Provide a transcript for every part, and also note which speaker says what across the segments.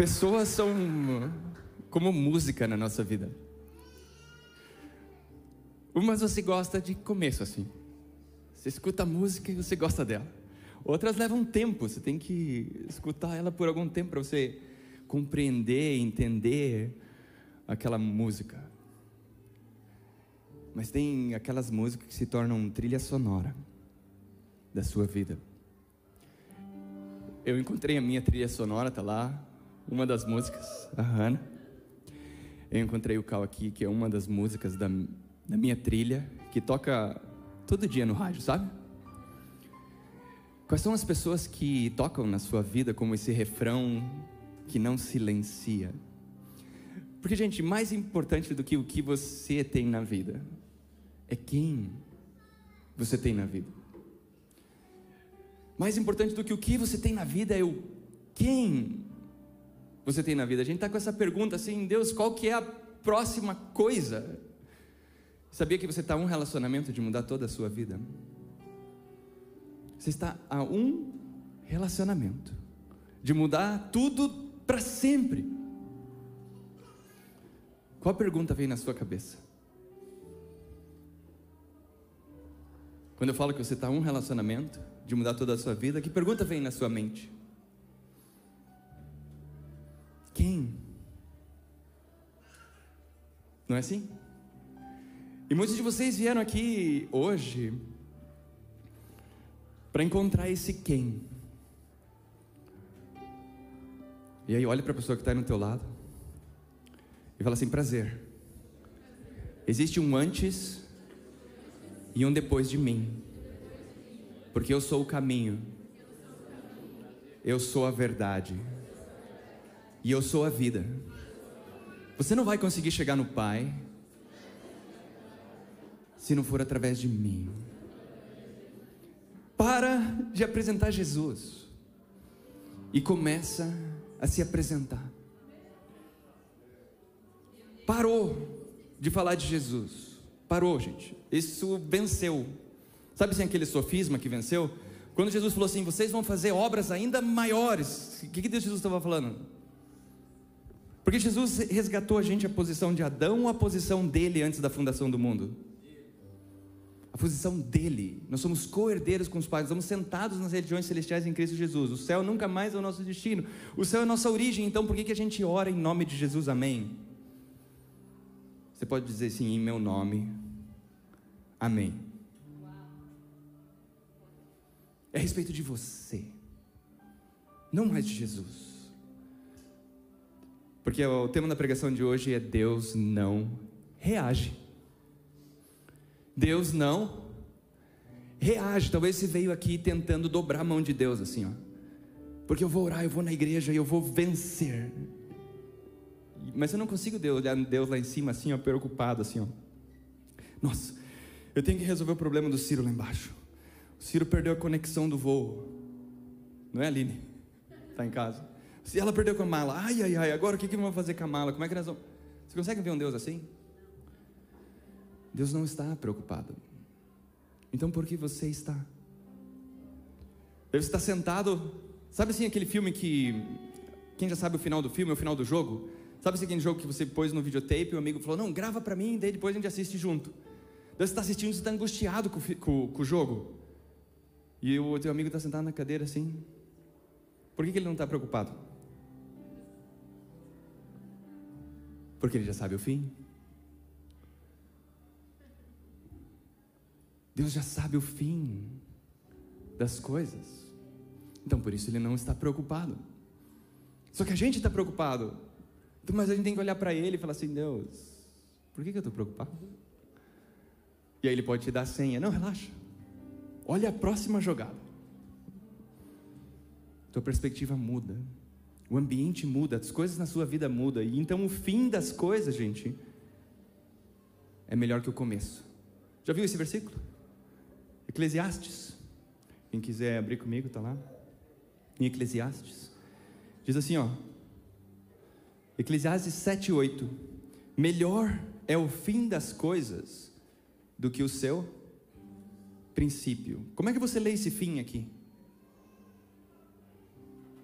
Speaker 1: Pessoas são como música na nossa vida. Umas você gosta de começo assim. Você escuta a música e você gosta dela. Outras levam tempo, você tem que escutar ela por algum tempo para você compreender, entender aquela música. Mas tem aquelas músicas que se tornam trilha sonora da sua vida. Eu encontrei a minha trilha sonora, tá lá, uma das músicas, a Hannah. Eu encontrei o Cal aqui, que é uma das músicas da, da minha trilha, que toca todo dia no rádio, sabe? Quais são as pessoas que tocam na sua vida como esse refrão que não silencia? Porque, gente, mais importante do que o que você tem na vida é quem você tem na vida. Mais importante do que o que você tem na vida é o quem você tem na vida. A gente está com essa pergunta assim, Deus, qual que é a próxima coisa? Sabia que você está a um relacionamento de mudar toda a sua vida? Você está a um relacionamento de mudar tudo para sempre. Qual pergunta vem na sua cabeça? Quando eu falo que você está a um relacionamento de mudar toda a sua vida, que pergunta vem na sua mente? Quem? Não é assim? E muitos de vocês vieram aqui hoje para encontrar esse quem. E aí olha para a pessoa que está no teu lado e fala assim: prazer. Existe um antes e um depois de mim, porque eu sou o caminho, eu sou a verdade e eu sou a vida. Você não vai conseguir chegar no Pai se não for através de mim. Para de apresentar Jesus e começa a se apresentar. Parou de falar de Jesus. Parou, gente. Isso venceu. Sabe assim aquele sofisma que venceu? Quando Jesus falou assim: vocês vão fazer obras ainda maiores. O que, que Deus Jesus estava falando? Porque Jesus resgatou a gente a posição de Adão ou a posição dele antes da fundação do mundo? A posição dele. Nós somos co-herdeiros com os pais, estamos sentados nas regiões celestiais em Cristo Jesus. O céu nunca mais é o nosso destino. O céu é a nossa origem, então por que, que a gente ora em nome de Jesus? Amém? Você pode dizer assim, em meu nome. Amém. É a respeito de você, não mais de Jesus. Porque o tema da pregação de hoje é Deus não reage. Deus não reage. Talvez você veio aqui tentando dobrar a mão de Deus assim, ó. Porque eu vou orar, eu vou na igreja e eu vou vencer. Mas eu não consigo olhar Deus lá em cima assim, ó, preocupado assim, ó. Nossa, eu tenho que resolver o problema do Ciro lá embaixo. O Ciro perdeu a conexão do voo. Não é, Aline? Está em casa. Se ela perdeu com a mala, ai, ai, ai, agora o que, que vamos fazer com a mala? Como é que nós vamos. Você consegue ver um Deus assim? Deus não está preocupado. Então por que você está? Deve estar sentado. Sabe assim aquele filme que. Quem já sabe o final do filme, o final do jogo? Sabe assim, aquele jogo que você pôs no videotape e o amigo falou: Não, grava para mim, daí depois a gente assiste junto. Você está assistindo, você está angustiado com, com, com, o jogo. E o teu amigo está sentado na cadeira assim. Por que, que ele não está preocupado? Porque ele já sabe o fim. Deus já sabe o fim das coisas. Então por isso ele não está preocupado. Só que a gente está preocupado. Então, mas a gente tem que olhar para ele e falar assim: Deus, por que, que eu estou preocupado? E aí ele pode te dar a senha. Não, relaxa. Olha a próxima jogada. Tua perspectiva muda. O ambiente muda, as coisas na sua vida mudam. E então o fim das coisas, gente, é melhor que o começo. Já viu esse versículo? Eclesiastes. Quem quiser abrir comigo, está lá. Em Eclesiastes. Diz assim, ó. Eclesiastes 7, 8. Melhor é o fim das coisas do que o seu princípio. Como é que você lê esse fim aqui?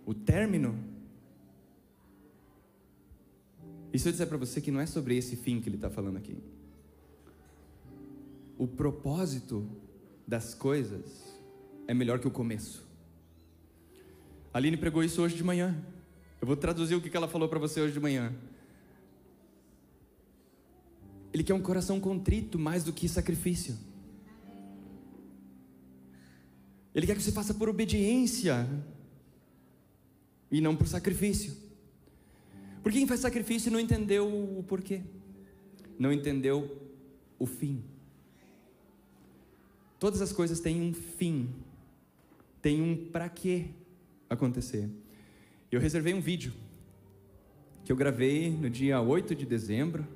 Speaker 1: O término? E se eu disser para você que não é sobre esse fim que ele está falando aqui? O propósito das coisas é melhor que o começo. A Aline pregou isso hoje de manhã. Eu vou traduzir o que ela falou para você hoje de manhã. Ele quer um coração contrito mais do que sacrifício. Ele quer que você faça por obediência e não por sacrifício. Porque quem faz sacrifício não entendeu o porquê, não entendeu o fim. Todas as coisas têm um fim, tem um para quê acontecer. Eu reservei um vídeo que eu gravei no dia 8 de dezembro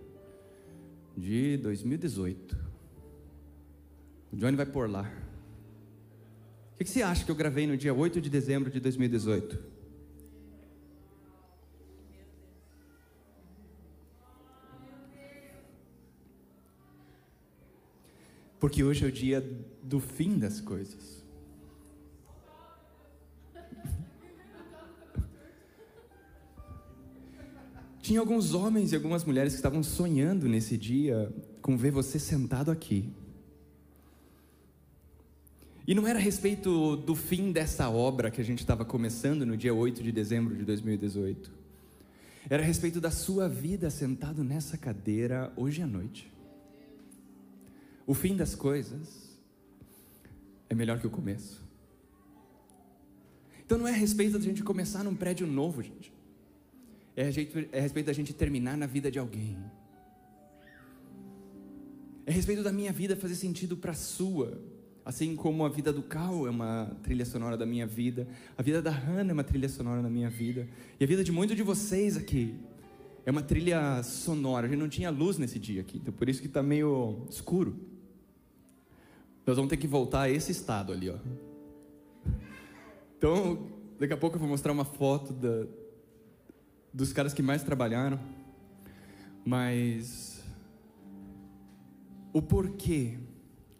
Speaker 1: de 2018. O Johnny vai por lá. O que, você acha que eu gravei no dia 8 de dezembro de 2018? Porque hoje é o dia do fim das coisas. Tinha alguns homens e algumas mulheres que estavam sonhando nesse dia com ver você sentado aqui. E não era a respeito do fim dessa obra que a gente estava começando no dia 8 de dezembro de 2018. Era a respeito da sua vida sentado nessa cadeira hoje à noite. O fim das coisas é melhor que o começo. Então não é a respeito da gente começar num prédio novo, gente. É a, respeito, é respeito da gente terminar na vida de alguém. É a respeito da minha vida fazer sentido para a sua. Assim como a vida do Cal é uma trilha sonora da minha vida, a vida da Hannah é uma trilha sonora da minha vida, e a vida de muitos de vocês aqui é uma trilha sonora. A gente não tinha luz nesse dia aqui, então por isso que está meio escuro. Nós vamos ter que voltar a esse estado ali, ó. Então, daqui a pouco eu vou mostrar uma foto da, dos caras que mais trabalharam, mas o porquê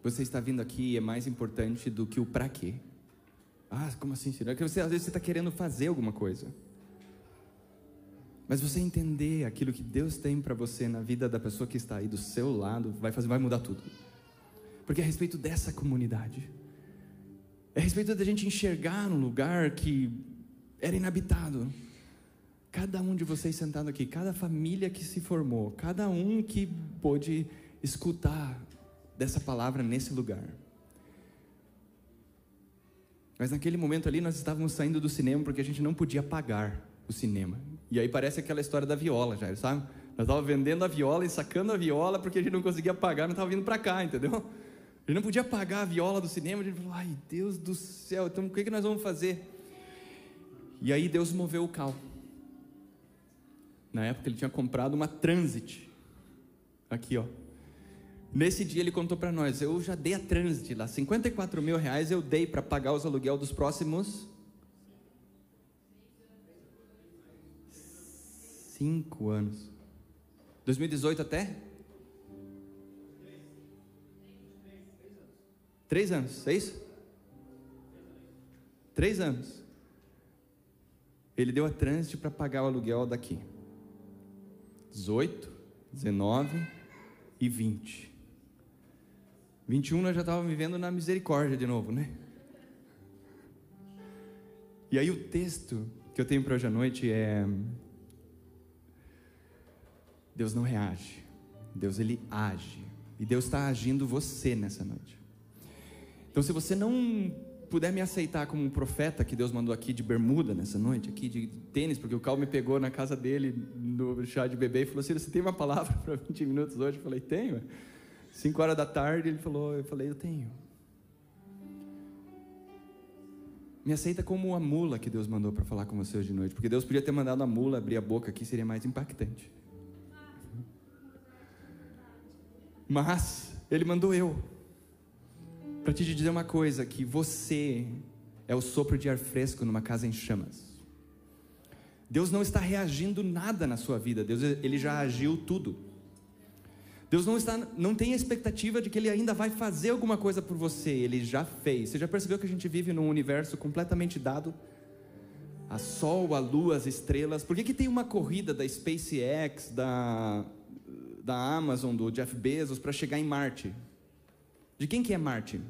Speaker 1: você está vindo aqui é mais importante do que o para quê. Ah, como assim, senhor? É que você, às vezes você está querendo fazer alguma coisa. Mas você entender aquilo que Deus tem para você na vida da pessoa que está aí do seu lado, vai fazer, vai mudar tudo. Porque é a respeito dessa comunidade. É a respeito da gente enxergar um lugar que era inabitado Cada um de vocês sentado aqui, cada família que se formou, cada um que pôde escutar dessa palavra nesse lugar. Mas naquele momento ali nós estávamos saindo do cinema porque a gente não podia pagar o cinema. E aí parece aquela história da viola, já, sabe? Nós estávamos vendendo a viola e sacando a viola porque a gente não conseguia pagar, não estava vindo para cá, entendeu? Gente não podia pagar a viola do cinema, gente falou, ai Deus do céu, então o que, que nós vamos fazer? E aí Deus moveu o cal. Na época ele tinha comprado uma Transit. Aqui, ó. Nesse dia ele contou para nós: eu já dei a Transit lá, 54 mil reais eu dei para pagar os aluguel dos próximos cinco anos. 2018 até? Três anos, é isso? Três anos. Ele deu a Transit para pagar o aluguel daqui. 18, 19 e 20. 21 nós já estávamos vivendo na misericórdia de novo, né? E aí o texto que eu tenho para hoje à noite é Deus não reage. Deus ele age. E Deus está agindo você nessa noite. Então se você não puder me aceitar como um profeta que Deus mandou aqui de bermuda nessa noite, aqui de tênis, porque o Cal me pegou na casa dele no chá de bebê e falou assim: Você tem uma palavra para 20 minutos hoje? Eu falei: Tenho. 5 horas da tarde, ele falou: Eu falei: Eu tenho. Me aceita como a mula que Deus mandou para falar com você hoje de noite, porque Deus podia ter mandado a mula abrir a boca aqui, seria mais impactante. Mas Ele mandou eu para te dizer uma coisa: que você é o sopro de ar fresco numa casa em chamas. Deus não está reagindo nada na sua vida, Deus ele já agiu tudo. Deus não está, não tem a expectativa de que ele ainda vai fazer alguma coisa por você, ele já fez. Você já percebeu que a gente vive num universo completamente dado? a Sol, a Lua, as estrelas. Por que, que tem uma corrida da SpaceX, da, da Amazon, do Jeff Bezos, para chegar em Marte? De quem que é Marte?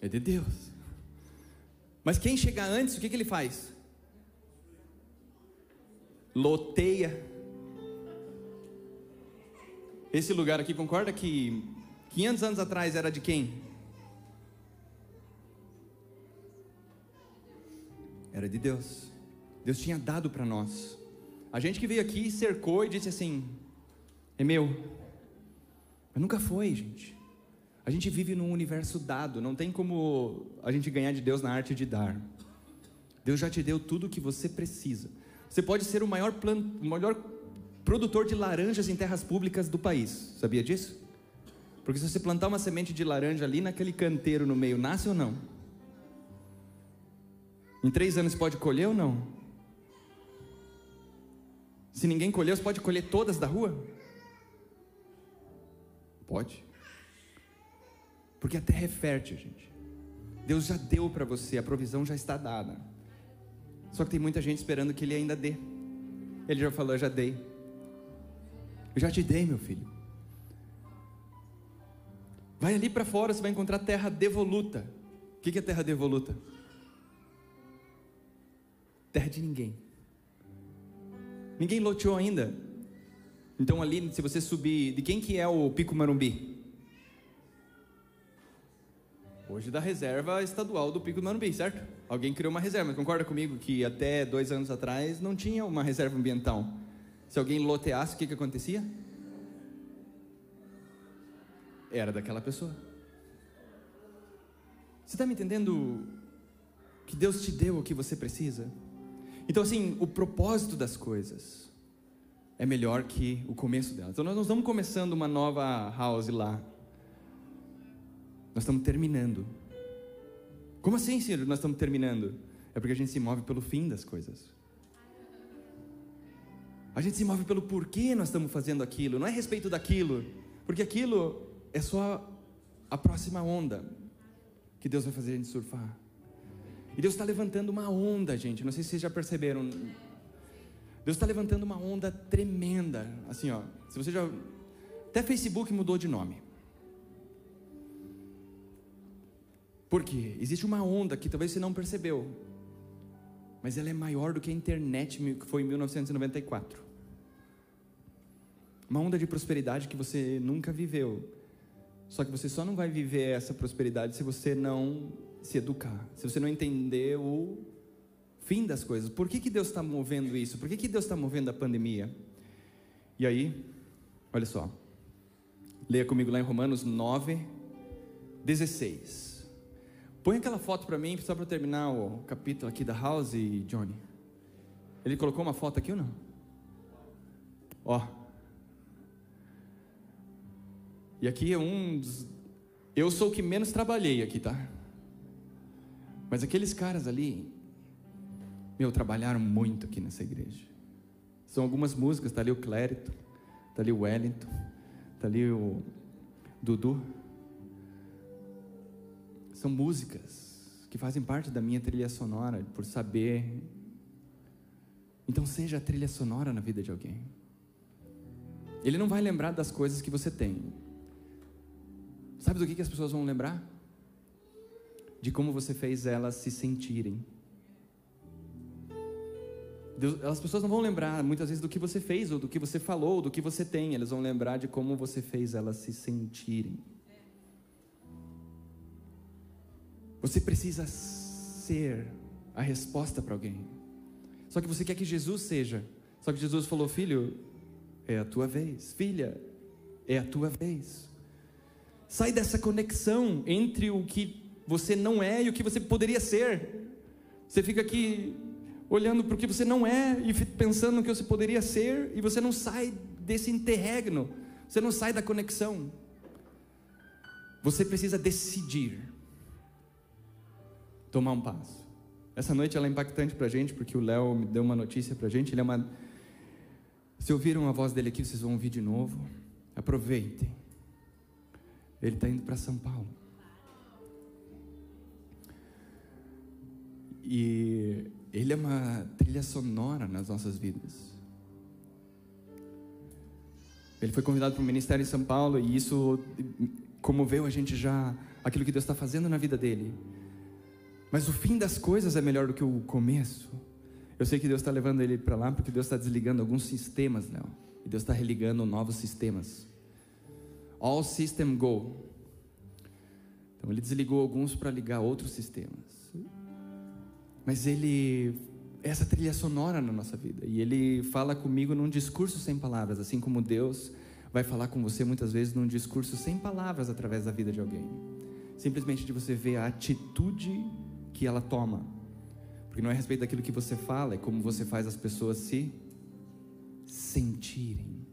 Speaker 1: É de Deus. Mas quem chegar antes, o que, que ele faz? Loteia. Esse lugar aqui, concorda que 500 anos atrás era de quem? Era de Deus. Deus tinha dado para nós. A gente que veio aqui cercou e disse assim: é meu. Mas nunca foi, gente. A gente vive num universo dado, não tem como a gente ganhar de Deus na arte de dar. Deus já te deu tudo o que você precisa. Você pode ser o maior, plan... o maior produtor de laranjas em terras públicas do país. Sabia disso? Porque se você plantar uma semente de laranja ali naquele canteiro no meio, nasce ou não? Em três anos pode colher ou não? Se ninguém colher, você pode colher todas da rua? Pode. Porque a terra é fértil, gente. Deus já deu para você, a provisão já está dada. Só que tem muita gente esperando que Ele ainda dê. Ele já falou: Eu já dei. Eu já te dei, meu filho. Vai ali para fora, você vai encontrar terra devoluta. O que é terra devoluta? Terra de ninguém. Ninguém loteou ainda. Então ali, se você subir, de quem que é o Pico Marumbi? Hoje da reserva estadual do Pico do Manumbi, certo? Alguém criou uma reserva, concorda comigo que até dois anos atrás não tinha uma reserva ambiental. Se alguém loteasse, o que, que acontecia? Era daquela pessoa. Você está me entendendo que Deus te deu o que você precisa? Então, assim, o propósito das coisas é melhor que o começo delas. Então, nós não estamos começando uma nova house lá. Nós estamos terminando. Como assim, Senhor, nós estamos terminando? É porque a gente se move pelo fim das coisas. A gente se move pelo porquê nós estamos fazendo aquilo, não é a respeito daquilo, porque aquilo é só a próxima onda que Deus vai fazer a gente surfar. E Deus está levantando uma onda, gente. Não sei se vocês já perceberam. Deus está levantando uma onda tremenda. Assim, ó. Se você já. Até Facebook mudou de nome. Porque existe uma onda que talvez você não percebeu, mas ela é maior do que a internet que foi em 1994. Uma onda de prosperidade que você nunca viveu. Só que você só não vai viver essa prosperidade se você não se educar, se você não entender o fim das coisas. Por que, que Deus está movendo isso? Por que, que Deus está movendo a pandemia? E aí, olha só, leia comigo lá em Romanos 9, 16. Põe aquela foto para mim, só para terminar o capítulo aqui da House, Johnny. Ele colocou uma foto aqui ou não? Ó. E aqui é um dos... Eu sou o que menos trabalhei aqui, tá? Mas aqueles caras ali, meu, trabalharam muito aqui nessa igreja. São algumas músicas, tá ali o Clérito, tá ali o Wellington, tá ali o Dudu. São músicas que fazem parte da minha trilha sonora, por saber. Então, seja a trilha sonora na vida de alguém. Ele não vai lembrar das coisas que você tem. Sabe do que, que as pessoas vão lembrar? De como você fez elas se sentirem. Deus, as pessoas não vão lembrar muitas vezes do que você fez, ou do que você falou, ou do que você tem, elas vão lembrar de como você fez elas se sentirem. Você precisa ser a resposta para alguém. Só que você quer que Jesus seja. Só que Jesus falou: Filho, é a tua vez. Filha, é a tua vez. Sai dessa conexão entre o que você não é e o que você poderia ser. Você fica aqui olhando para o que você não é e pensando no que você poderia ser, e você não sai desse interregno, você não sai da conexão. Você precisa decidir tomar um passo. Essa noite ela é impactante para a gente, porque o Léo me deu uma notícia para a gente. Ele é uma... Se ouviram a voz dele aqui, vocês vão ouvir de novo. Aproveitem. Ele está indo para São Paulo. E ele é uma trilha sonora nas nossas vidas. Ele foi convidado para o ministério em São Paulo e isso comoveu a gente já, aquilo que Deus está fazendo na vida dele. Mas o fim das coisas é melhor do que o começo. Eu sei que Deus está levando ele para lá porque Deus está desligando alguns sistemas, não. E Deus está religando novos sistemas. All system go. Então ele desligou alguns para ligar outros sistemas. Mas ele essa trilha sonora na nossa vida e ele fala comigo num discurso sem palavras, assim como Deus vai falar com você muitas vezes num discurso sem palavras através da vida de alguém. Simplesmente de você ver a atitude que ela toma. Porque não é a respeito daquilo que você fala, é como você faz as pessoas se sentirem.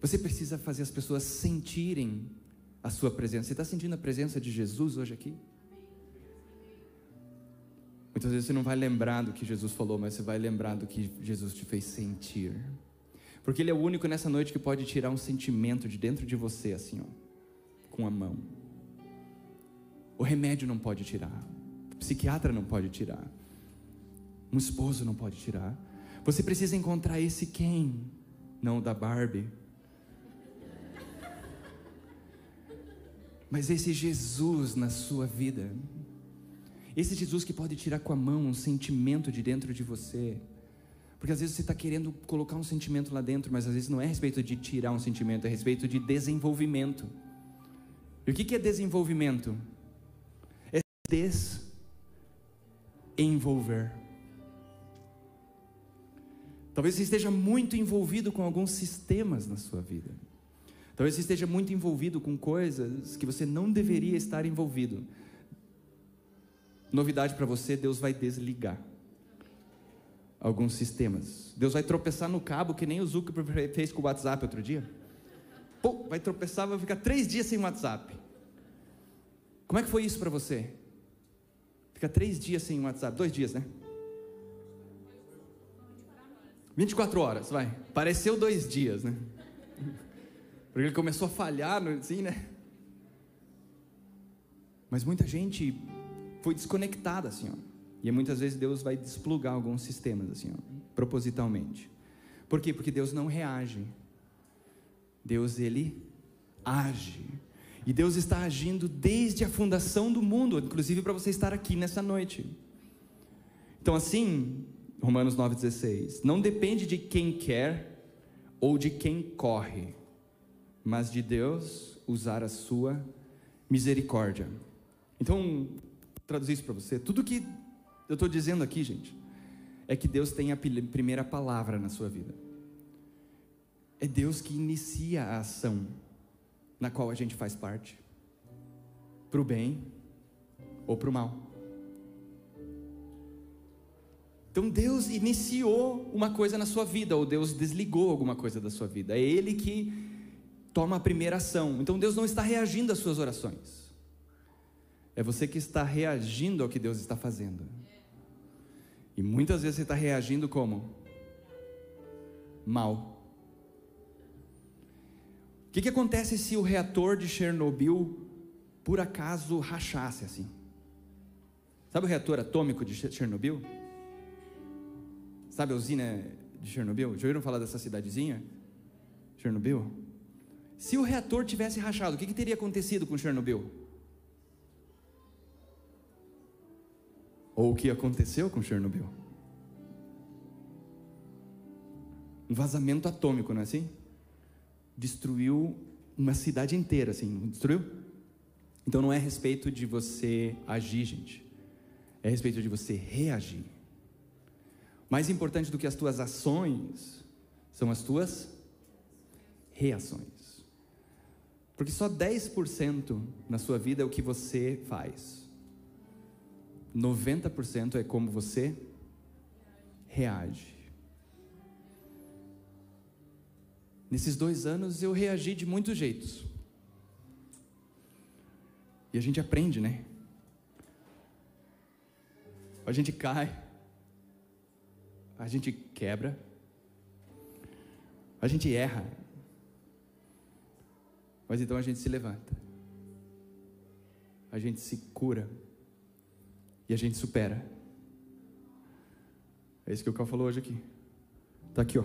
Speaker 1: Você precisa fazer as pessoas sentirem a sua presença. Você está sentindo a presença de Jesus hoje aqui? Muitas vezes você não vai lembrar do que Jesus falou, mas você vai lembrar do que Jesus te fez sentir. Porque Ele é o único nessa noite que pode tirar um sentimento de dentro de você, assim, ó, com a mão. O remédio não pode tirar, o psiquiatra não pode tirar, um esposo não pode tirar. Você precisa encontrar esse quem, não o da Barbie, mas esse Jesus na sua vida. Esse Jesus que pode tirar com a mão um sentimento de dentro de você. Porque às vezes você está querendo colocar um sentimento lá dentro, mas às vezes não é a respeito de tirar um sentimento, é a respeito de desenvolvimento. E o que é desenvolvimento? É desenvolver. Talvez você esteja muito envolvido com alguns sistemas na sua vida. Talvez você esteja muito envolvido com coisas que você não deveria estar envolvido. Novidade para você: Deus vai desligar alguns sistemas. Deus vai tropeçar no cabo que nem o Zuckerberg fez com o WhatsApp outro dia. Pô, vai tropeçar, vai ficar três dias sem WhatsApp. Como é que foi isso para você? Fica três dias sem WhatsApp, dois dias, né? 24 horas, vai. Pareceu dois dias, né? Porque ele começou a falhar, assim, né? Mas muita gente foi desconectada, assim, ó. E muitas vezes Deus vai desplugar alguns sistemas, assim, ó, propositalmente. Por quê? Porque Deus não reage. Deus, ele age. E Deus está agindo desde a fundação do mundo, inclusive para você estar aqui nessa noite. Então, assim, Romanos 9,16: não depende de quem quer ou de quem corre, mas de Deus usar a sua misericórdia. Então, traduzir isso para você. Tudo que eu estou dizendo aqui, gente, é que Deus tem a primeira palavra na sua vida. É Deus que inicia a ação na qual a gente faz parte, para o bem ou para o mal. Então Deus iniciou uma coisa na sua vida, ou Deus desligou alguma coisa da sua vida. É Ele que toma a primeira ação. Então Deus não está reagindo às suas orações. É você que está reagindo ao que Deus está fazendo. E muitas vezes você está reagindo como? Mal. O que, que acontece se o reator de Chernobyl por acaso rachasse assim? Sabe o reator atômico de Chernobyl? Sabe a usina de Chernobyl? Já ouviram falar dessa cidadezinha? Chernobyl? Se o reator tivesse rachado, o que, que teria acontecido com Chernobyl? Ou o que aconteceu com Chernobyl? Um vazamento atômico, não é assim? Destruiu uma cidade inteira, assim, destruiu? Então não é a respeito de você agir, gente. É a respeito de você reagir. Mais importante do que as tuas ações são as tuas reações. Porque só 10% na sua vida é o que você faz. 90% é como você reage. Nesses dois anos eu reagi de muitos jeitos. E a gente aprende, né? A gente cai, a gente quebra, a gente erra, mas então a gente se levanta, a gente se cura e a gente supera. É isso que o Cal falou hoje aqui. Está aqui, ó.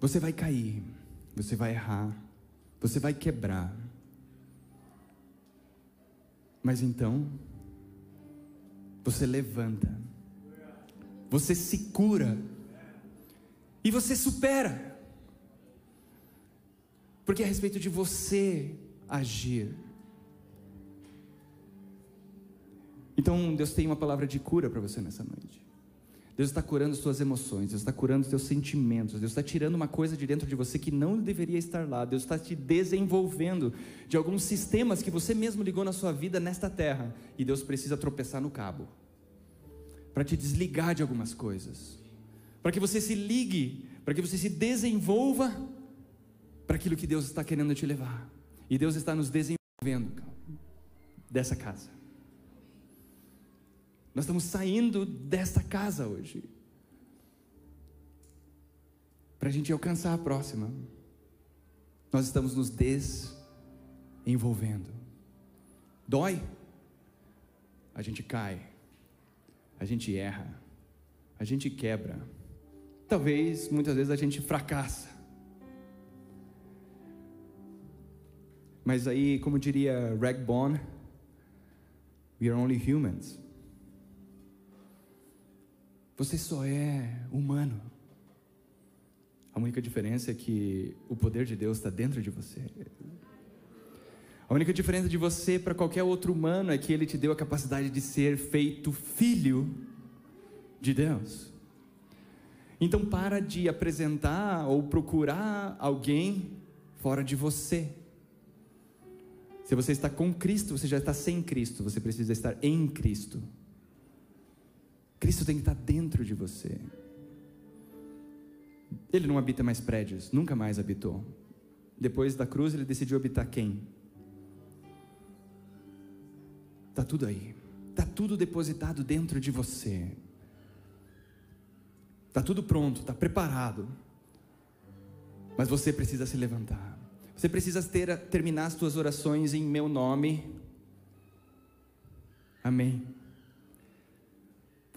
Speaker 1: Você vai cair, você vai errar, você vai quebrar. Mas então, você levanta, você se cura e você supera. Porque é a respeito de você agir. Então, Deus tem uma palavra de cura para você nessa noite. Deus está curando as suas emoções, Deus está curando seus sentimentos, Deus está tirando uma coisa de dentro de você que não deveria estar lá, Deus está te desenvolvendo de alguns sistemas que você mesmo ligou na sua vida nesta terra, e Deus precisa tropeçar no cabo para te desligar de algumas coisas, para que você se ligue, para que você se desenvolva para aquilo que Deus está querendo te levar, e Deus está nos desenvolvendo dessa casa. Nós estamos saindo desta casa hoje. Para a gente alcançar a próxima. Nós estamos nos desenvolvendo. Dói. A gente cai. A gente erra. A gente quebra. Talvez, muitas vezes, a gente fracassa. Mas aí, como diria Rag Bone, we are only humans. Você só é humano. A única diferença é que o poder de Deus está dentro de você. A única diferença de você para qualquer outro humano é que Ele te deu a capacidade de ser feito filho de Deus. Então para de apresentar ou procurar alguém fora de você. Se você está com Cristo, você já está sem Cristo, você precisa estar em Cristo. Cristo tem que estar dentro de você. Ele não habita mais prédios, nunca mais habitou. Depois da cruz, ele decidiu habitar quem? Está tudo aí. Está tudo depositado dentro de você. Está tudo pronto, está preparado. Mas você precisa se levantar. Você precisa ter, terminar as suas orações em meu nome. Amém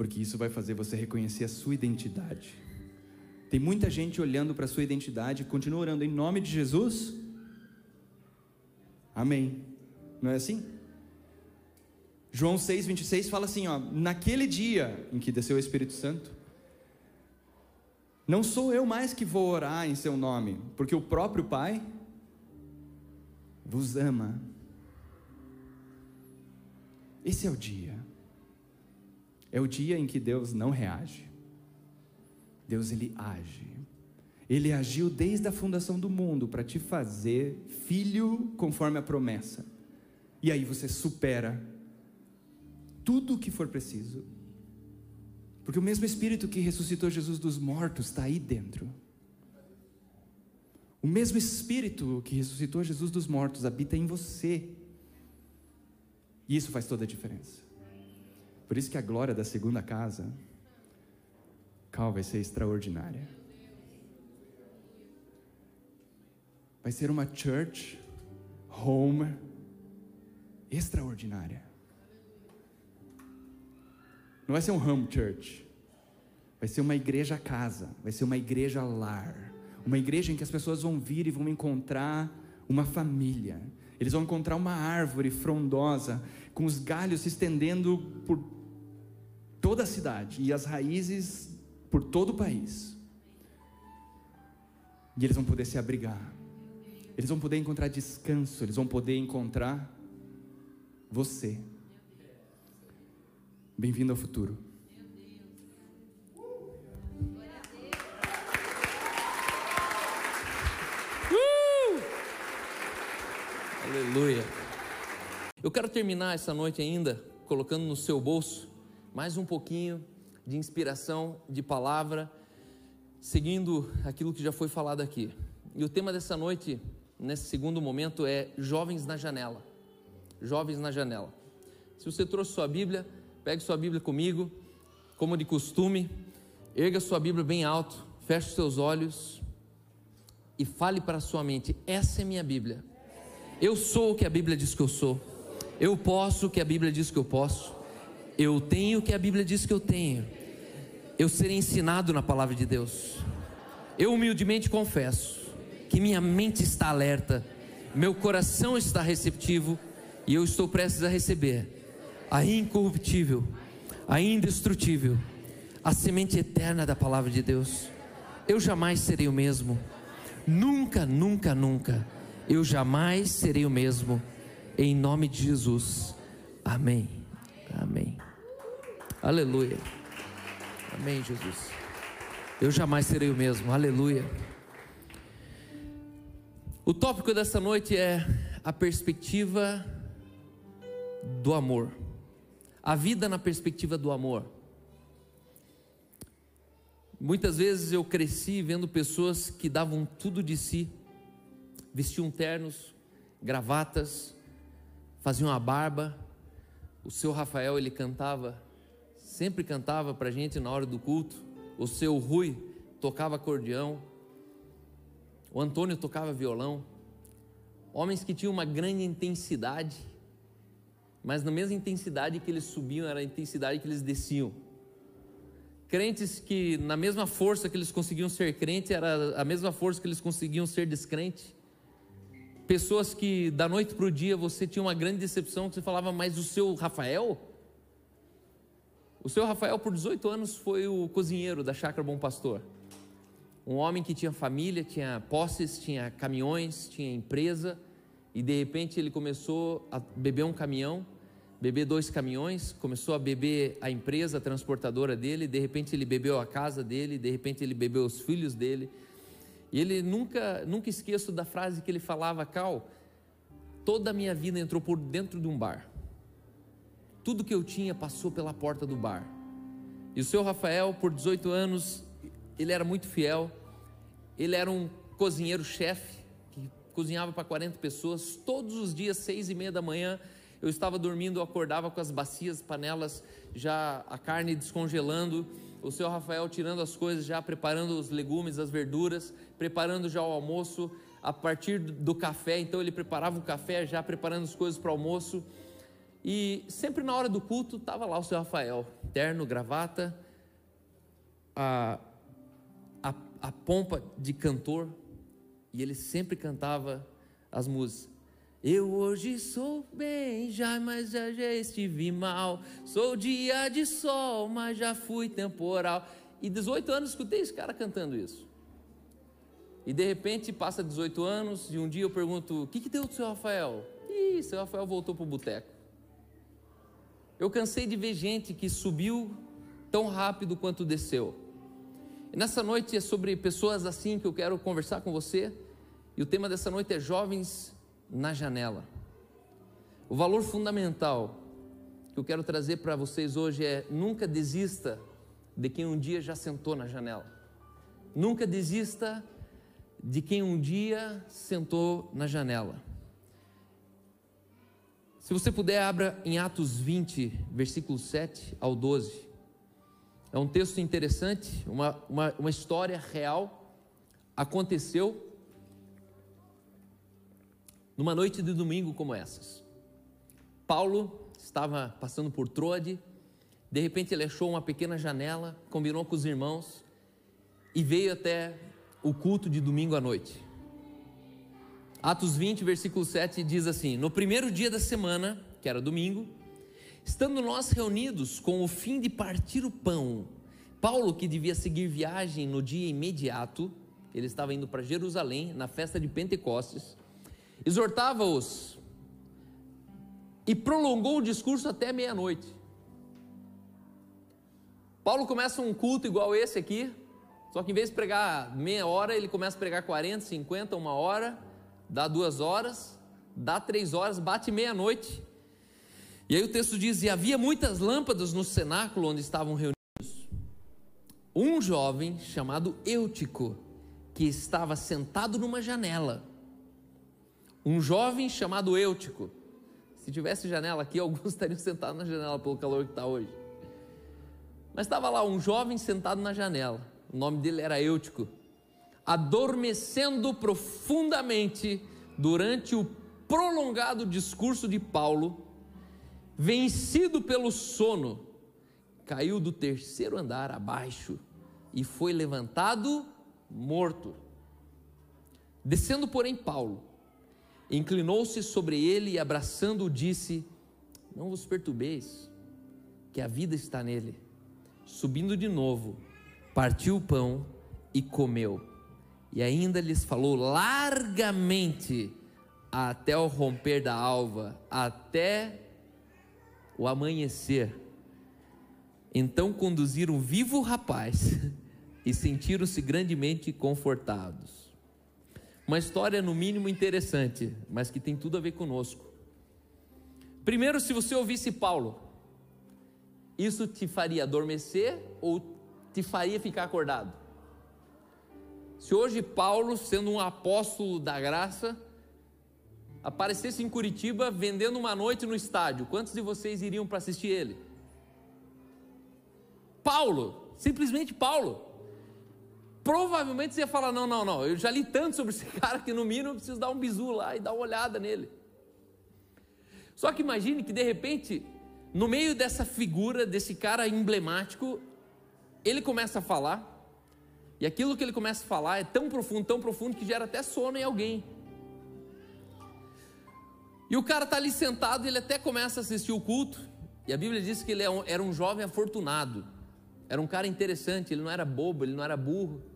Speaker 1: porque isso vai fazer você reconhecer a sua identidade. Tem muita gente olhando para a sua identidade continua orando em nome de Jesus? Amém. Não é assim? João 6,26 fala assim: ó, naquele dia em que desceu o Espírito Santo, não sou eu mais que vou orar em seu nome, porque o próprio Pai vos ama. Esse é o dia. É o dia em que Deus não reage. Deus ele age. Ele agiu desde a fundação do mundo para te fazer filho conforme a promessa. E aí você supera tudo o que for preciso. Porque o mesmo Espírito que ressuscitou Jesus dos mortos está aí dentro. O mesmo Espírito que ressuscitou Jesus dos mortos habita em você. E isso faz toda a diferença. Por isso que a glória da segunda casa, Cal, vai ser extraordinária. Vai ser uma church, home, extraordinária. Não vai ser um home church. Vai ser uma igreja casa, vai ser uma igreja lar, uma igreja em que as pessoas vão vir e vão encontrar uma família. Eles vão encontrar uma árvore frondosa com os galhos se estendendo por toda a cidade e as raízes por todo o país. E eles vão poder se abrigar. Eles vão poder encontrar descanso, eles vão poder encontrar você. Bem-vindo ao futuro.
Speaker 2: Aleluia. Eu quero terminar essa noite ainda colocando no seu bolso mais um pouquinho de inspiração, de palavra, seguindo aquilo que já foi falado aqui. E o tema dessa noite, nesse segundo momento, é Jovens na Janela. Jovens na Janela. Se você trouxe sua Bíblia, pegue sua Bíblia comigo, como de costume, erga sua Bíblia bem alto, feche seus olhos e fale para a sua mente: essa é minha Bíblia. Eu sou o que a Bíblia diz que eu sou. Eu posso o que a Bíblia diz que eu posso. Eu tenho o que a Bíblia diz que eu tenho. Eu serei ensinado na palavra de Deus. Eu humildemente confesso que minha mente está alerta, meu coração está receptivo e eu estou prestes a receber a incorruptível, a indestrutível, a semente eterna da palavra de Deus. Eu jamais serei o mesmo. Nunca, nunca, nunca. Eu jamais serei o mesmo. Em nome de Jesus. Amém. Amém. Aleluia. Amém, Jesus. Eu jamais serei o mesmo. Aleluia. O tópico dessa noite é a perspectiva do amor. A vida na perspectiva do amor. Muitas vezes eu cresci vendo pessoas que davam tudo de si, vestiam ternos, gravatas, faziam a barba. O seu Rafael ele cantava, sempre cantava para a gente na hora do culto. O seu Rui tocava acordeão. O Antônio tocava violão. Homens que tinham uma grande intensidade, mas na mesma intensidade que eles subiam era a intensidade que eles desciam. Crentes que, na mesma força que eles conseguiam ser crente, era a mesma força que eles conseguiam ser descrente. Pessoas que, da noite para o dia, você tinha uma grande decepção, que você falava, mas o seu Rafael? O seu Rafael, por 18 anos, foi o cozinheiro da Chácara Bom Pastor. Um homem que tinha família, tinha posses, tinha caminhões, tinha empresa, e de repente ele começou a beber um caminhão beber dois caminhões, começou a beber a empresa a transportadora dele, de repente ele bebeu a casa dele, de repente ele bebeu os filhos dele. E ele nunca, nunca esqueço da frase que ele falava, Cal, toda a minha vida entrou por dentro de um bar. Tudo que eu tinha passou pela porta do bar. E o seu Rafael, por 18 anos, ele era muito fiel. Ele era um cozinheiro-chefe que cozinhava para 40 pessoas todos os dias, seis e meia da manhã eu estava dormindo, eu acordava com as bacias, panelas, já a carne descongelando, o seu Rafael tirando as coisas, já preparando os legumes, as verduras, preparando já o almoço, a partir do café, então ele preparava o café, já preparando as coisas para o almoço. E sempre na hora do culto estava lá o seu Rafael, terno, gravata, a, a, a pompa de cantor, e ele sempre cantava as músicas. Eu hoje sou bem, já, mas já, já estive mal. Sou dia de sol, mas já fui temporal. E 18 anos escutei esse cara cantando isso. E de repente passa 18 anos e um dia eu pergunto: o que, que deu do seu Rafael? Ih, seu Rafael voltou para o boteco. Eu cansei de ver gente que subiu tão rápido quanto desceu. E nessa noite é sobre pessoas assim que eu quero conversar com você. E o tema dessa noite é jovens na janela. O valor fundamental que eu quero trazer para vocês hoje é: nunca desista de quem um dia já sentou na janela. Nunca desista de quem um dia sentou na janela. Se você puder, abra em Atos 20, versículo 7 ao 12. É um texto interessante, uma, uma, uma história real. Aconteceu numa noite de domingo como essas. Paulo estava passando por Troade, de repente ele achou uma pequena janela, combinou com os irmãos e veio até o culto de domingo à noite. Atos 20, versículo 7 diz assim: No primeiro dia da semana, que era domingo, estando nós reunidos com o fim de partir o pão, Paulo, que devia seguir viagem no dia imediato, ele estava indo para Jerusalém na festa de Pentecostes, exortava-os e prolongou o discurso até meia-noite. Paulo começa um culto igual esse aqui, só que em vez de pregar meia hora, ele começa a pregar 40, 50, uma hora, dá duas horas, dá três horas, bate meia-noite. E aí o texto diz: E havia muitas lâmpadas no cenáculo onde estavam reunidos. Um jovem chamado Eutico, que estava sentado numa janela, um jovem chamado Eutico. Se tivesse janela aqui, alguns estariam sentados na janela pelo calor que está hoje. Mas estava lá um jovem sentado na janela. O nome dele era Eutico. Adormecendo profundamente durante o prolongado discurso de Paulo, vencido pelo sono, caiu do terceiro andar abaixo e foi levantado morto. Descendo, porém, Paulo, inclinou-se sobre ele e, abraçando-o, disse: Não vos perturbeis, que a vida está nele. Subindo de novo, partiu o pão e comeu. E ainda lhes falou largamente até o romper da alva, até o amanhecer. Então conduziram vivo o rapaz e sentiram-se grandemente confortados. Uma história, no mínimo, interessante, mas que tem tudo a ver conosco. Primeiro, se você ouvisse Paulo, isso te faria adormecer ou te faria ficar acordado? Se hoje Paulo, sendo um apóstolo da graça, aparecesse em Curitiba vendendo uma noite no estádio, quantos de vocês iriam para assistir ele? Paulo, simplesmente Paulo. Provavelmente você ia falar: não, não, não, eu já li tanto sobre esse cara que no mínimo eu preciso dar um bisu lá e dar uma olhada nele. Só que imagine que de repente, no meio dessa figura, desse cara emblemático, ele começa a falar, e aquilo que ele começa a falar é tão profundo, tão profundo que gera até sono em alguém. E o cara está ali sentado, ele até começa a assistir o culto, e a Bíblia diz que ele é era um jovem afortunado, era um cara interessante, ele não era bobo, ele não era burro,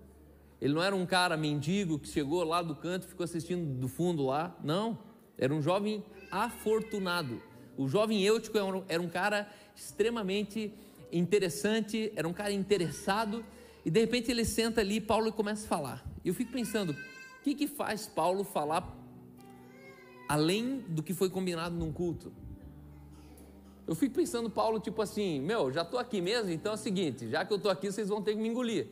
Speaker 2: ele não era um cara mendigo que chegou lá do canto e ficou assistindo do fundo lá, não, era um jovem afortunado. O jovem Eutico era um, cara extremamente interessante, era um cara interessado, e de repente ele senta ali, Paulo começa a falar. E eu fico pensando, o que, que faz Paulo falar além do que foi combinado num culto? Eu fico pensando, Paulo, tipo assim, meu, já estou aqui mesmo, então é o seguinte, já que eu estou aqui, vocês vão ter que me engolir.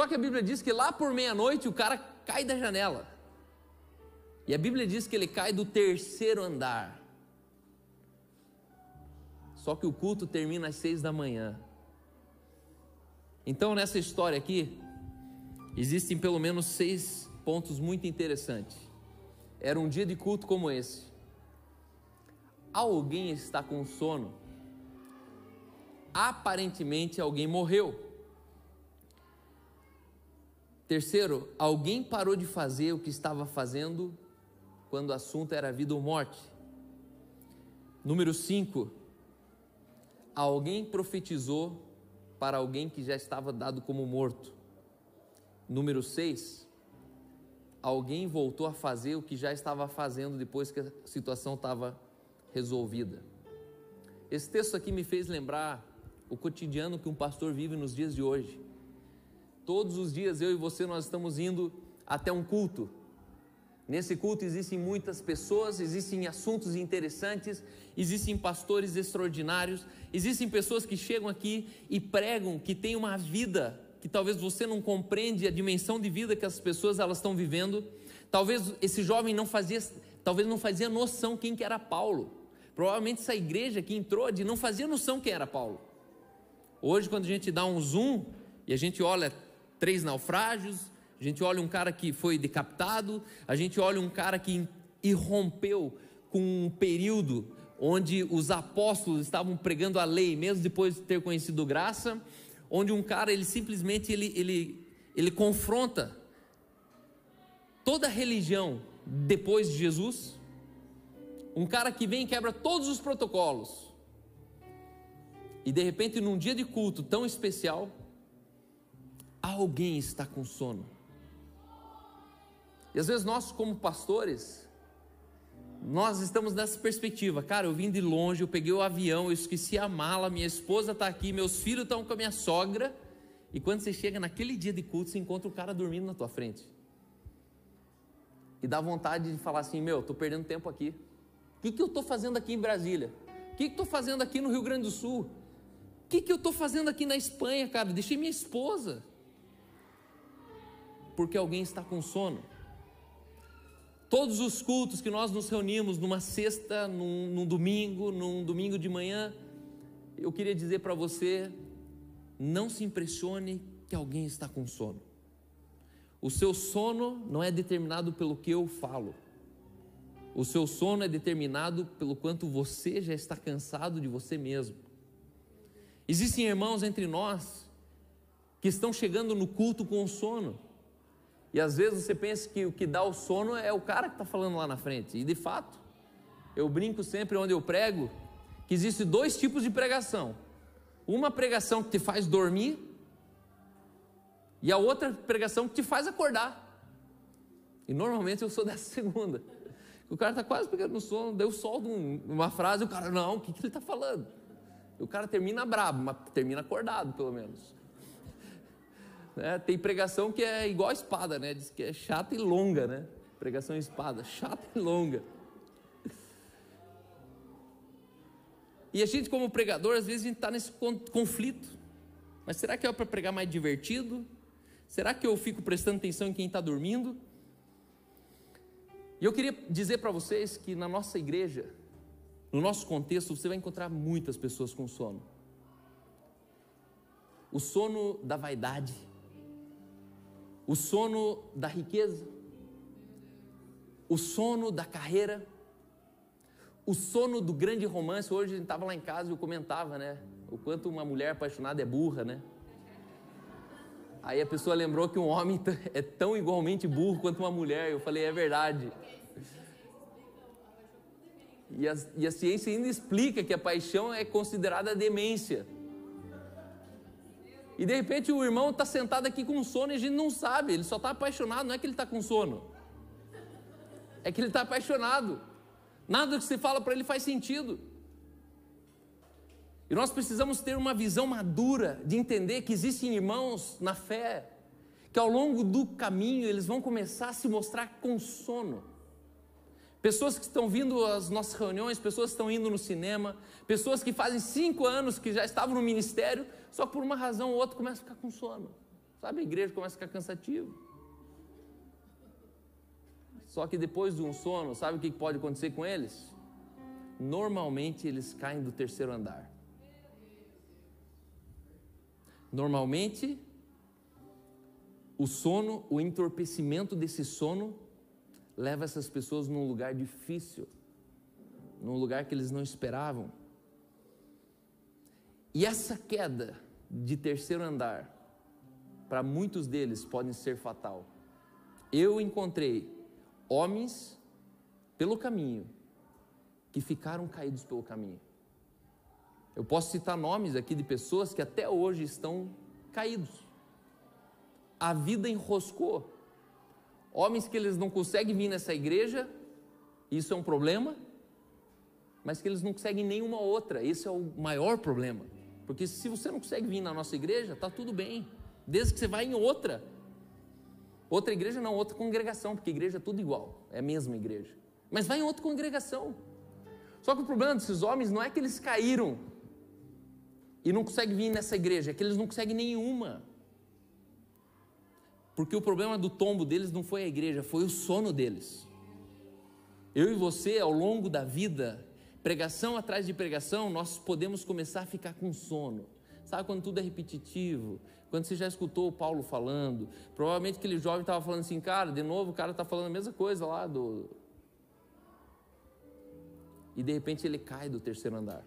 Speaker 2: Só que a Bíblia diz que lá por meia-noite o cara cai da janela. E a Bíblia diz que ele cai do terceiro andar. Só que o culto termina às seis da manhã. Então, nessa história aqui, existem pelo menos seis pontos muito interessantes. Era um dia de culto como esse. Alguém está com sono. Aparentemente, alguém morreu. Terceiro, alguém parou de fazer o que estava fazendo quando o assunto era vida ou morte. Número 5, alguém profetizou para alguém que já estava dado como morto. Número 6, alguém voltou a fazer o que já estava fazendo depois que a situação estava resolvida. Esse texto aqui me fez lembrar o cotidiano que um pastor vive nos dias de hoje. Todos os dias eu e você nós estamos indo até um culto. Nesse culto existem muitas pessoas, existem assuntos interessantes, existem pastores extraordinários, existem pessoas que chegam aqui e pregam que tem uma vida que talvez você não compreende a dimensão de vida que as pessoas elas estão vivendo. Talvez esse jovem não fazia, talvez não fazia noção quem que era Paulo. Provavelmente essa igreja que entrou de não fazia noção quem era Paulo. Hoje quando a gente dá um zoom e a gente olha três naufrágios, a gente olha um cara que foi decapitado, a gente olha um cara que irrompeu com um período onde os apóstolos estavam pregando a lei, mesmo depois de ter conhecido graça, onde um cara ele simplesmente ele, ele, ele confronta toda a religião depois de Jesus, um cara que vem e quebra todos os protocolos, e de repente num dia de culto tão especial, alguém está com sono. E às vezes nós, como pastores, nós estamos nessa perspectiva. Cara, eu vim de longe, eu peguei o avião, eu esqueci a mala, minha esposa está aqui, meus filhos estão com a minha sogra. E quando você chega naquele dia de culto, você encontra o cara dormindo na tua frente. E dá vontade de falar assim: Meu, estou perdendo tempo aqui. O que, que eu estou fazendo aqui em Brasília? O que, estou fazendo aqui no Rio Grande do Sul? O que, que eu estou fazendo aqui na Espanha, cara? Deixei minha esposa porque alguém está com sono. Todos os cultos que nós nos reunimos numa sexta, num, num domingo, num domingo de manhã, eu queria dizer para você: não se impressione que alguém está com sono. O seu sono não é determinado pelo que eu falo. O seu sono é determinado pelo quanto você já está cansado de você mesmo. Existem irmãos entre nós que estão chegando no culto com sono. E às vezes você pensa que o que dá o sono é o cara que está falando lá na frente. E de fato, eu brinco sempre onde eu prego que existe dois tipos de pregação. Uma pregação que te faz dormir e a outra pregação que te faz acordar. E normalmente eu sou dessa segunda. O cara está quase pegando no sono, deu solto uma frase, o cara, não, o que, que ele está falando? O cara termina brabo, mas termina acordado, pelo menos. É, tem pregação que é igual a espada, né? Diz que é chata e longa, né? Pregação espada, chata e longa. E a gente, como pregador, às vezes a gente está nesse conflito. Mas será que é para pregar mais divertido? Será que eu fico prestando atenção em quem está dormindo? E eu queria dizer para vocês que na nossa igreja, no nosso contexto, você vai encontrar muitas pessoas com sono. O sono da vaidade, o sono da riqueza, o sono da carreira, o sono do grande romance. Hoje gente estava lá em casa e eu comentava, né? O quanto uma mulher apaixonada é burra, né? Aí a pessoa lembrou que um homem é tão igualmente burro quanto uma mulher. Eu falei, é verdade. E a, e a ciência ainda explica que a paixão é considerada demência. E de repente o irmão está sentado aqui com sono e a gente não sabe, ele só está apaixonado, não é que ele está com sono, é que ele está apaixonado. Nada que você fala para ele faz sentido. E nós precisamos ter uma visão madura de entender que existem irmãos na fé que ao longo do caminho eles vão começar a se mostrar com sono. Pessoas que estão vindo às nossas reuniões, pessoas que estão indo no cinema, pessoas que fazem cinco anos que já estavam no ministério, só que por uma razão ou outra começam a ficar com sono. Sabe, a igreja começa a ficar cansativa. Só que depois de um sono, sabe o que pode acontecer com eles? Normalmente eles caem do terceiro andar. Normalmente, o sono, o entorpecimento desse sono, leva essas pessoas num lugar difícil, num lugar que eles não esperavam. E essa queda de terceiro andar, para muitos deles, pode ser fatal. Eu encontrei homens pelo caminho que ficaram caídos pelo caminho. Eu posso citar nomes aqui de pessoas que até hoje estão caídos. A vida enroscou. Homens que eles não conseguem vir nessa igreja, isso é um problema, mas que eles não conseguem nenhuma outra, esse é o maior problema. Porque se você não consegue vir na nossa igreja, está tudo bem, desde que você vá em outra. Outra igreja não, outra congregação, porque igreja é tudo igual, é a mesma igreja. Mas vai em outra congregação. Só que o problema desses homens não é que eles caíram e não conseguem vir nessa igreja, é que eles não conseguem nenhuma. Porque o problema do tombo deles não foi a igreja, foi o sono deles. Eu e você, ao longo da vida, pregação atrás de pregação, nós podemos começar a ficar com sono. Sabe quando tudo é repetitivo? Quando você já escutou o Paulo falando, provavelmente aquele jovem estava falando assim, cara, de novo o cara está falando a mesma coisa lá do. E de repente ele cai do terceiro andar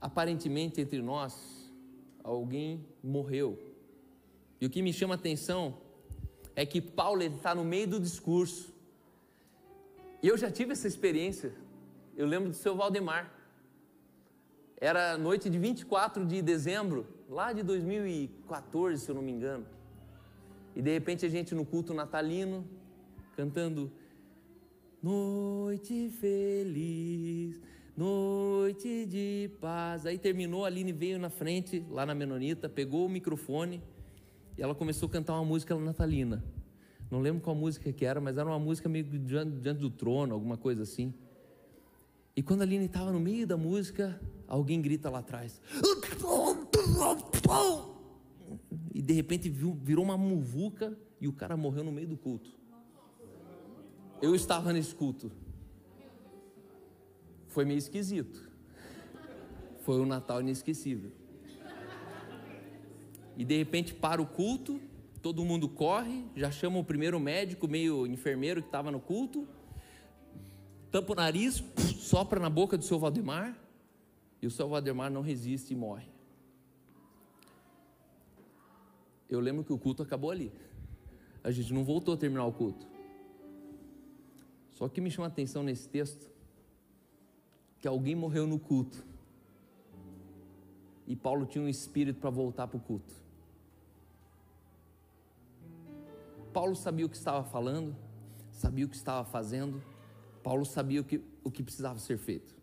Speaker 2: aparentemente entre nós, alguém morreu. E o que me chama a atenção é que Paulo está no meio do discurso. E eu já tive essa experiência. Eu lembro do seu Valdemar. Era noite de 24 de dezembro, lá de 2014, se eu não me engano. E de repente a gente no culto natalino, cantando Noite feliz, Noite de paz. Aí terminou, a Aline veio na frente, lá na Menonita, pegou o microfone e ela começou a cantar uma música natalina. Não lembro qual música que era, mas era uma música meio diante, diante do trono, alguma coisa assim. E quando a Aline estava no meio da música, alguém grita lá atrás. E de repente virou uma muvuca e o cara morreu no meio do culto. Eu estava nesse culto. Foi meio esquisito. Foi um Natal inesquecível. E de repente para o culto todo mundo corre, já chama o primeiro médico, meio enfermeiro que estava no culto, tampa o nariz, sopra na boca do seu Valdemar, e o seu Valdemar não resiste e morre. Eu lembro que o culto acabou ali. A gente não voltou a terminar o culto. Só que me chama a atenção nesse texto que alguém morreu no culto. E Paulo tinha um espírito para voltar para o culto. Paulo sabia o que estava falando, sabia o que estava fazendo, Paulo sabia o que, o que precisava ser feito.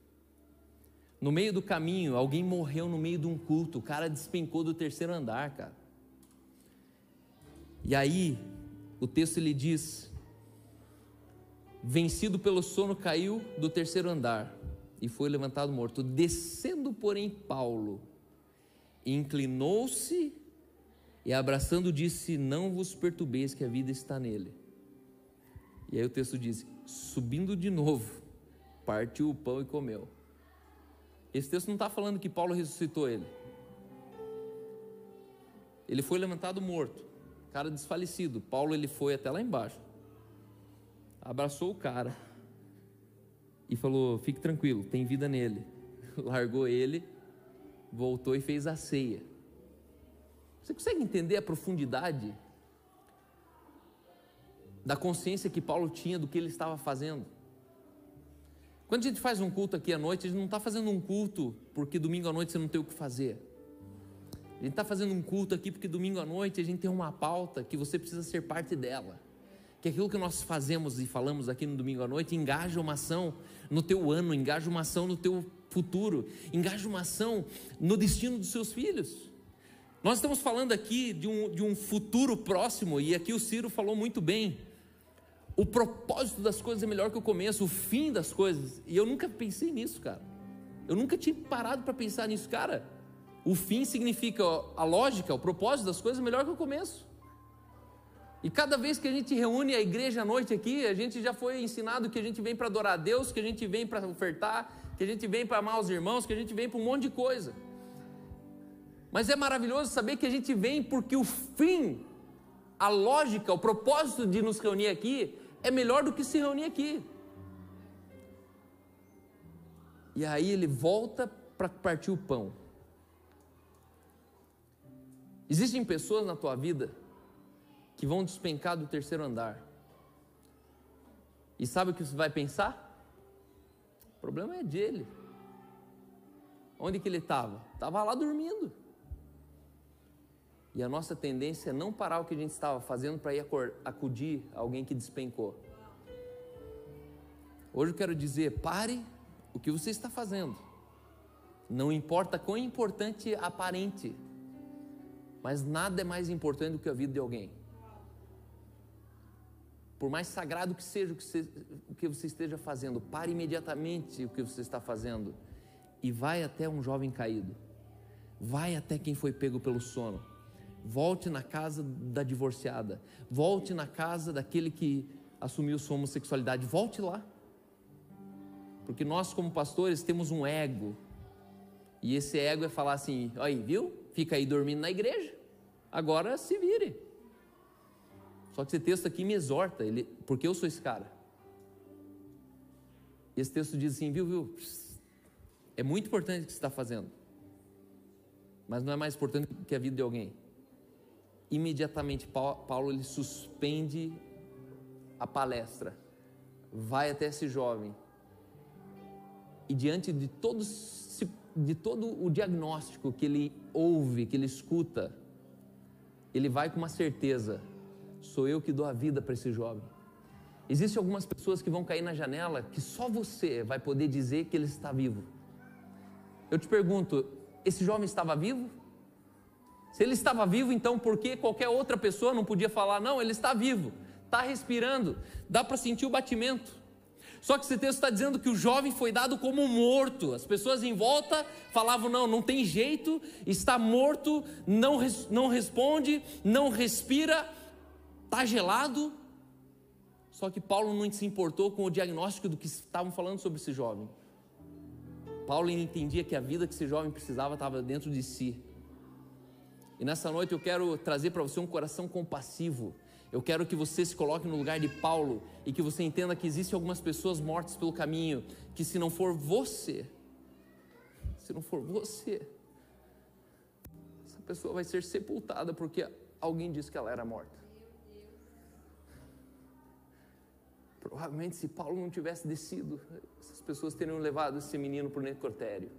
Speaker 2: No meio do caminho, alguém morreu no meio de um culto, o cara despencou do terceiro andar, cara. E aí, o texto lhe diz: vencido pelo sono, caiu do terceiro andar e foi levantado morto. Descendo, porém, Paulo inclinou-se e, abraçando, disse: Não vos perturbeis, que a vida está nele. E aí o texto diz: Subindo de novo, partiu o pão e comeu. Esse texto não está falando que Paulo ressuscitou ele. Ele foi levantado morto cara desfalecido. Paulo ele foi até lá embaixo, abraçou o cara e falou: Fique tranquilo, tem vida nele. Largou ele, voltou e fez a ceia. Você consegue entender a profundidade da consciência que Paulo tinha do que ele estava fazendo? Quando a gente faz um culto aqui à noite, a gente não está fazendo um culto porque domingo à noite você não tem o que fazer. A gente está fazendo um culto aqui porque domingo à noite a gente tem uma pauta que você precisa ser parte dela. Que aquilo que nós fazemos e falamos aqui no domingo à noite engaja uma ação no teu ano, engaja uma ação no teu futuro, engaja uma ação no destino dos seus filhos. Nós estamos falando aqui de um, de um futuro próximo, e aqui o Ciro falou muito bem. O propósito das coisas é melhor que o começo, o fim das coisas. E eu nunca pensei nisso, cara. Eu nunca tinha parado para pensar nisso, cara. O fim significa a lógica, o propósito das coisas melhor que o começo. E cada vez que a gente reúne a igreja à noite aqui, a gente já foi ensinado que a gente vem para adorar a Deus, que a gente vem para ofertar, que a gente vem para amar os irmãos, que a gente vem para um monte de coisa. Mas é maravilhoso saber que a gente vem porque o fim, a lógica, o propósito de nos reunir aqui é melhor do que se reunir aqui. E aí ele volta para partir o pão. Existem pessoas na tua vida que vão despencar do terceiro andar. E sabe o que você vai pensar? O problema é dele. Onde que ele estava? Estava lá dormindo. E a nossa tendência é não parar o que a gente estava fazendo para ir acudir alguém que despencou. Hoje eu quero dizer: pare o que você está fazendo. Não importa quão importante aparente mas nada é mais importante do que a vida de alguém. Por mais sagrado que seja o que, você, esteja fazendo, pare imediatamente o que você está fazendo e vai até um jovem caído. Vai até quem foi pego pelo sono. Volte na casa da divorciada. Volte na casa daquele que assumiu sua homossexualidade. Volte lá. Porque nós, como pastores, temos um ego. E esse ego é falar assim: aí, viu? fica aí dormindo na igreja, agora se vire. Só que esse texto aqui me exorta, ele, porque eu sou esse cara. Esse texto diz assim, viu, viu? É muito importante o que você está fazendo, mas não é mais importante que a vida de alguém. Imediatamente, Paulo ele suspende a palestra, vai até esse jovem, e diante de todos de todo o diagnóstico que ele ouve, que ele escuta, ele vai com uma certeza: sou eu que dou a vida para esse jovem. Existem algumas pessoas que vão cair na janela que só você vai poder dizer que ele está vivo. Eu te pergunto: esse jovem estava vivo? Se ele estava vivo, então por que qualquer outra pessoa não podia falar? Não, ele está vivo, está respirando, dá para sentir o batimento. Só que esse texto está dizendo que o jovem foi dado como morto. As pessoas em volta falavam: não, não tem jeito, está morto, não, não responde, não respira, está gelado. Só que Paulo não se importou com o diagnóstico do que estavam falando sobre esse jovem. Paulo entendia que a vida que esse jovem precisava estava dentro de si. E nessa noite eu quero trazer para você um coração compassivo. Eu quero que você se coloque no lugar de Paulo e que você entenda que existem algumas pessoas mortas pelo caminho, que se não for você, se não for você, essa pessoa vai ser sepultada porque alguém disse que ela era morta. Provavelmente, se Paulo não tivesse descido, essas pessoas teriam levado esse menino para o necrotério.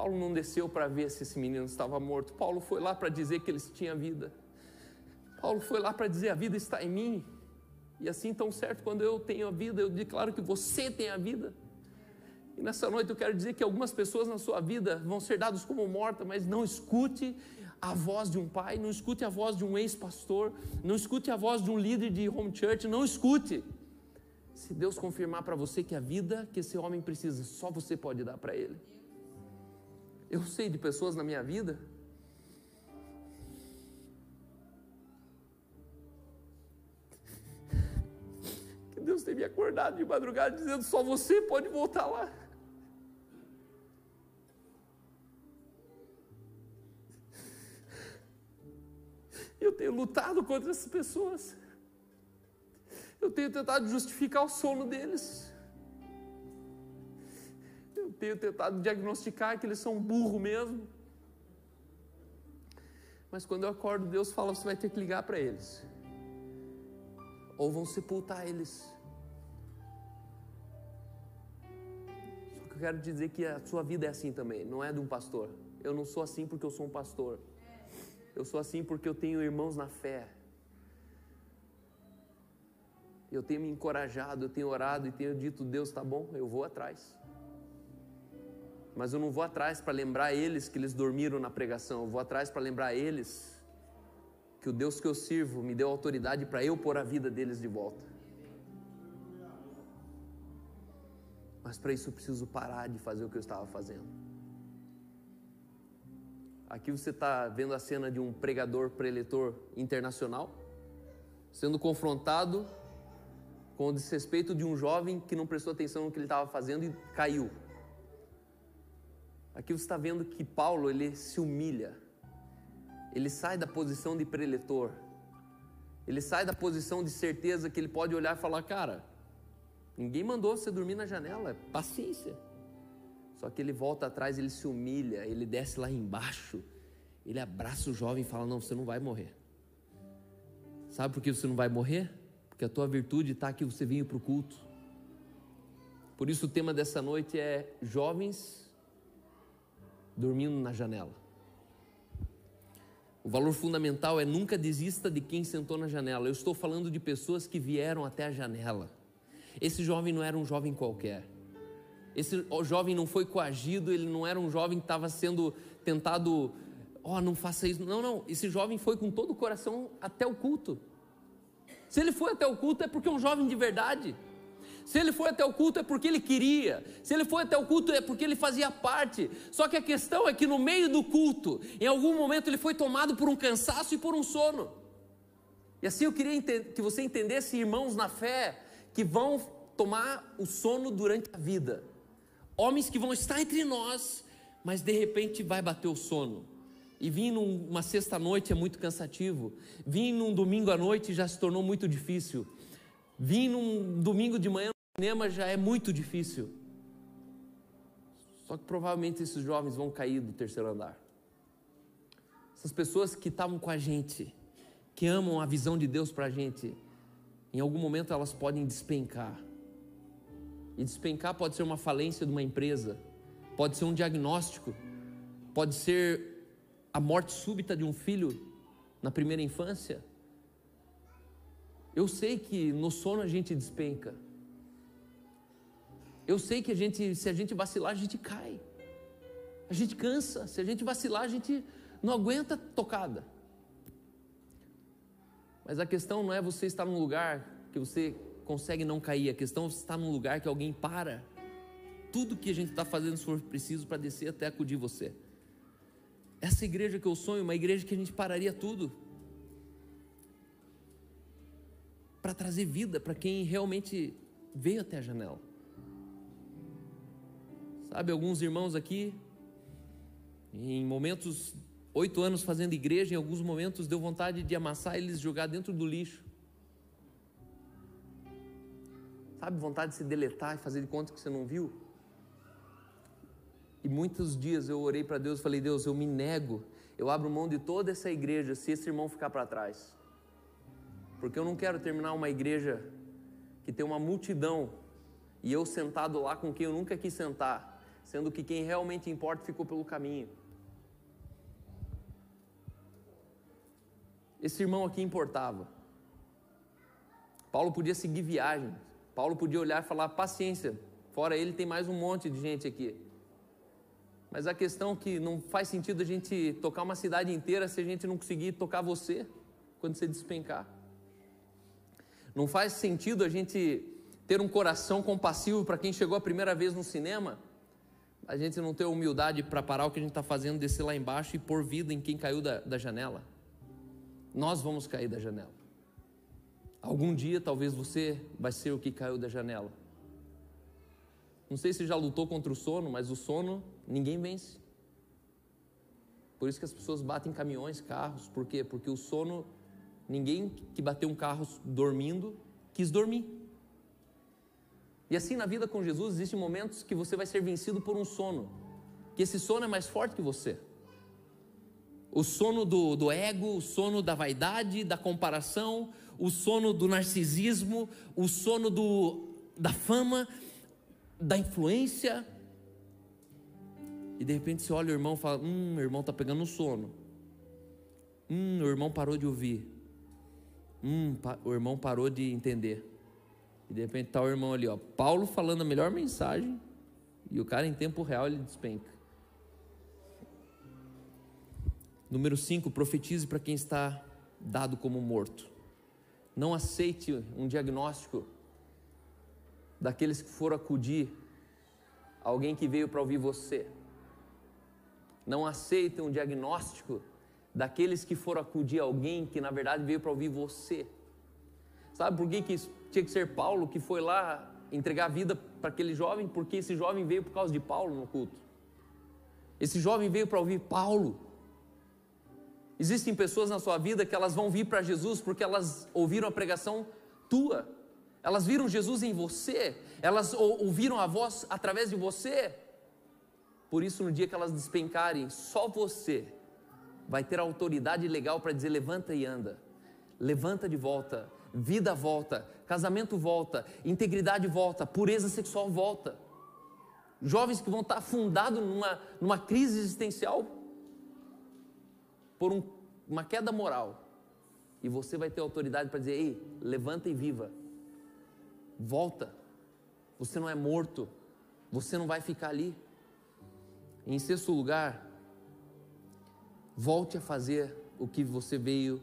Speaker 2: Paulo não desceu para ver se esse menino estava morto. Paulo foi lá para dizer que ele tinha vida. Paulo foi lá para dizer: a vida está em mim. E assim, tão certo, quando eu tenho a vida, eu declaro que você tem a vida. E nessa noite eu quero dizer que algumas pessoas na sua vida vão ser dadas como mortas, mas não escute a voz de um pai, não escute a voz de um ex-pastor, não escute a voz de um líder de home church, não escute. Se Deus confirmar para você que a vida que esse homem precisa, só você pode dar para ele. Eu sei de pessoas na minha vida que Deus tem me acordado de madrugada dizendo só você pode voltar lá. Eu tenho lutado contra essas pessoas. Eu tenho tentado justificar o sono deles. Tenho tentado diagnosticar que eles são burro mesmo. Mas quando eu acordo, Deus fala: você vai ter que ligar para eles. Ou vão sepultar eles. Só que eu quero dizer que a sua vida é assim também, não é de um pastor. Eu não sou assim porque eu sou um pastor. Eu sou assim porque eu tenho irmãos na fé. Eu tenho me encorajado, eu tenho orado e tenho dito: Deus, tá bom, eu vou atrás. Mas eu não vou atrás para lembrar eles que eles dormiram na pregação, eu vou atrás para lembrar eles que o Deus que eu sirvo me deu autoridade para eu pôr a vida deles de volta. Mas para isso eu preciso parar de fazer o que eu estava fazendo. Aqui você está vendo a cena de um pregador preletor internacional sendo confrontado com o desrespeito de um jovem que não prestou atenção no que ele estava fazendo e caiu. Aqui você está vendo que Paulo ele se humilha, ele sai da posição de preletor, ele sai da posição de certeza que ele pode olhar e falar: Cara, ninguém mandou você dormir na janela, paciência. Só que ele volta atrás, ele se humilha, ele desce lá embaixo, ele abraça o jovem e fala: Não, você não vai morrer. Sabe por que você não vai morrer? Porque a tua virtude está que você vinha para o culto. Por isso o tema dessa noite é jovens dormindo na janela. O valor fundamental é nunca desista de quem sentou na janela. Eu estou falando de pessoas que vieram até a janela. Esse jovem não era um jovem qualquer. Esse jovem não foi coagido, ele não era um jovem que estava sendo tentado, ó, oh, não faça isso. Não, não. Esse jovem foi com todo o coração até o culto. Se ele foi até o culto é porque é um jovem de verdade. Se ele foi até o culto é porque ele queria. Se ele foi até o culto é porque ele fazia parte. Só que a questão é que no meio do culto, em algum momento ele foi tomado por um cansaço e por um sono. E assim eu queria que você entendesse, irmãos na fé, que vão tomar o sono durante a vida homens que vão estar entre nós, mas de repente vai bater o sono. E vir numa sexta-noite é muito cansativo. Vir num domingo à noite já se tornou muito difícil. Vir num domingo de manhã no cinema já é muito difícil. Só que provavelmente esses jovens vão cair do terceiro andar. Essas pessoas que estavam com a gente, que amam a visão de Deus para a gente, em algum momento elas podem despencar. E despencar pode ser uma falência de uma empresa, pode ser um diagnóstico, pode ser a morte súbita de um filho na primeira infância. Eu sei que no sono a gente despenca. Eu sei que a gente, se a gente vacilar, a gente cai. A gente cansa. Se a gente vacilar, a gente não aguenta tocada. Mas a questão não é você estar num lugar que você consegue não cair. A questão é estar num lugar que alguém para tudo que a gente está fazendo se for preciso para descer até acudir você. Essa igreja que eu sonho, uma igreja que a gente pararia tudo para trazer vida para quem realmente veio até a janela. Sabe, alguns irmãos aqui, em momentos oito anos fazendo igreja, em alguns momentos deu vontade de amassar eles jogar dentro do lixo. Sabe, vontade de se deletar e fazer de conta que você não viu? E muitos dias eu orei para Deus e falei: Deus, eu me nego, eu abro mão de toda essa igreja se esse irmão ficar para trás. Porque eu não quero terminar uma igreja que tem uma multidão e eu sentado lá com quem eu nunca quis sentar, sendo que quem realmente importa ficou pelo caminho. Esse irmão aqui importava. Paulo podia seguir viagem. Paulo podia olhar e falar: paciência, fora ele tem mais um monte de gente aqui. Mas a questão é que não faz sentido a gente tocar uma cidade inteira se a gente não conseguir tocar você quando você despencar. Não faz sentido a gente ter um coração compassivo para quem chegou a primeira vez no cinema, a gente não ter humildade para parar o que a gente está fazendo, descer lá embaixo e pôr vida em quem caiu da, da janela. Nós vamos cair da janela. Algum dia talvez você vai ser o que caiu da janela. Não sei se já lutou contra o sono, mas o sono ninguém vence. Por isso que as pessoas batem caminhões, carros. Por quê? Porque o sono, ninguém que bateu um carro dormindo quis dormir. E assim na vida com Jesus existem momentos que você vai ser vencido por um sono, que esse sono é mais forte que você o sono do, do ego, o sono da vaidade, da comparação, o sono do narcisismo, o sono do, da fama, da influência. E de repente você olha o irmão e fala: Hum, o irmão está pegando sono. Hum, o irmão parou de ouvir. Hum, o irmão parou de entender. E de repente está o irmão ali, ó, Paulo falando a melhor mensagem, e o cara em tempo real ele despenca. Número 5, profetize para quem está dado como morto. Não aceite um diagnóstico daqueles que foram acudir alguém que veio para ouvir você. Não aceite um diagnóstico daqueles que foram acudir alguém que na verdade veio para ouvir você. Sabe por que, que tinha que ser Paulo que foi lá entregar a vida para aquele jovem? Porque esse jovem veio por causa de Paulo no culto. Esse jovem veio para ouvir Paulo. Existem pessoas na sua vida que elas vão vir para Jesus porque elas ouviram a pregação tua. Elas viram Jesus em você, elas ouviram a voz através de você. Por isso, no dia que elas despencarem, só você vai ter autoridade legal para dizer: levanta e anda, levanta de volta, vida volta, casamento volta, integridade volta, pureza sexual volta. Jovens que vão estar afundados numa, numa crise existencial por um, uma queda moral. E você vai ter autoridade para dizer: ei, levanta e viva. Volta. Você não é morto. Você não vai ficar ali. Em sexto lugar, volte a fazer o que você veio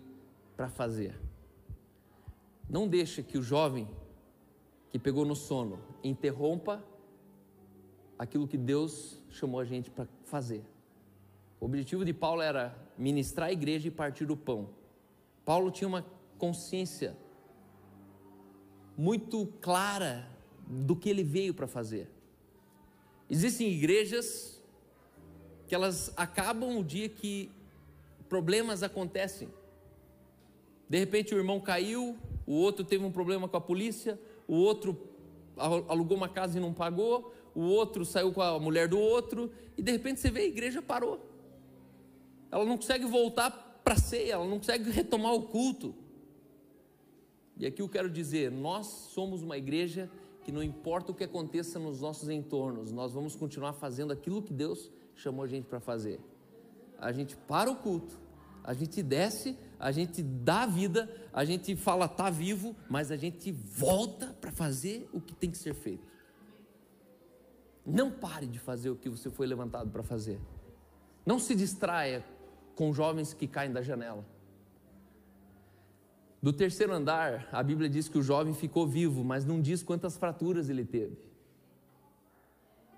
Speaker 2: para fazer. Não deixe que o jovem que pegou no sono interrompa aquilo que Deus chamou a gente para fazer. O objetivo de Paulo era ministrar a igreja e partir o pão. Paulo tinha uma consciência muito clara do que ele veio para fazer. Existem igrejas que elas acabam o dia que problemas acontecem. De repente o irmão caiu, o outro teve um problema com a polícia, o outro alugou uma casa e não pagou, o outro saiu com a mulher do outro, e de repente você vê a igreja parou ela não consegue voltar para a ceia, ela não consegue retomar o culto. E aqui eu quero dizer: nós somos uma igreja que não importa o que aconteça nos nossos entornos, nós vamos continuar fazendo aquilo que Deus chamou a gente para fazer. A gente para o culto, a gente desce, a gente dá a vida, a gente fala tá vivo, mas a gente volta para fazer o que tem que ser feito. Não pare de fazer o que você foi levantado para fazer. Não se distraia com jovens que caem da janela. Do terceiro andar, a Bíblia diz que o jovem ficou vivo, mas não diz quantas fraturas ele teve.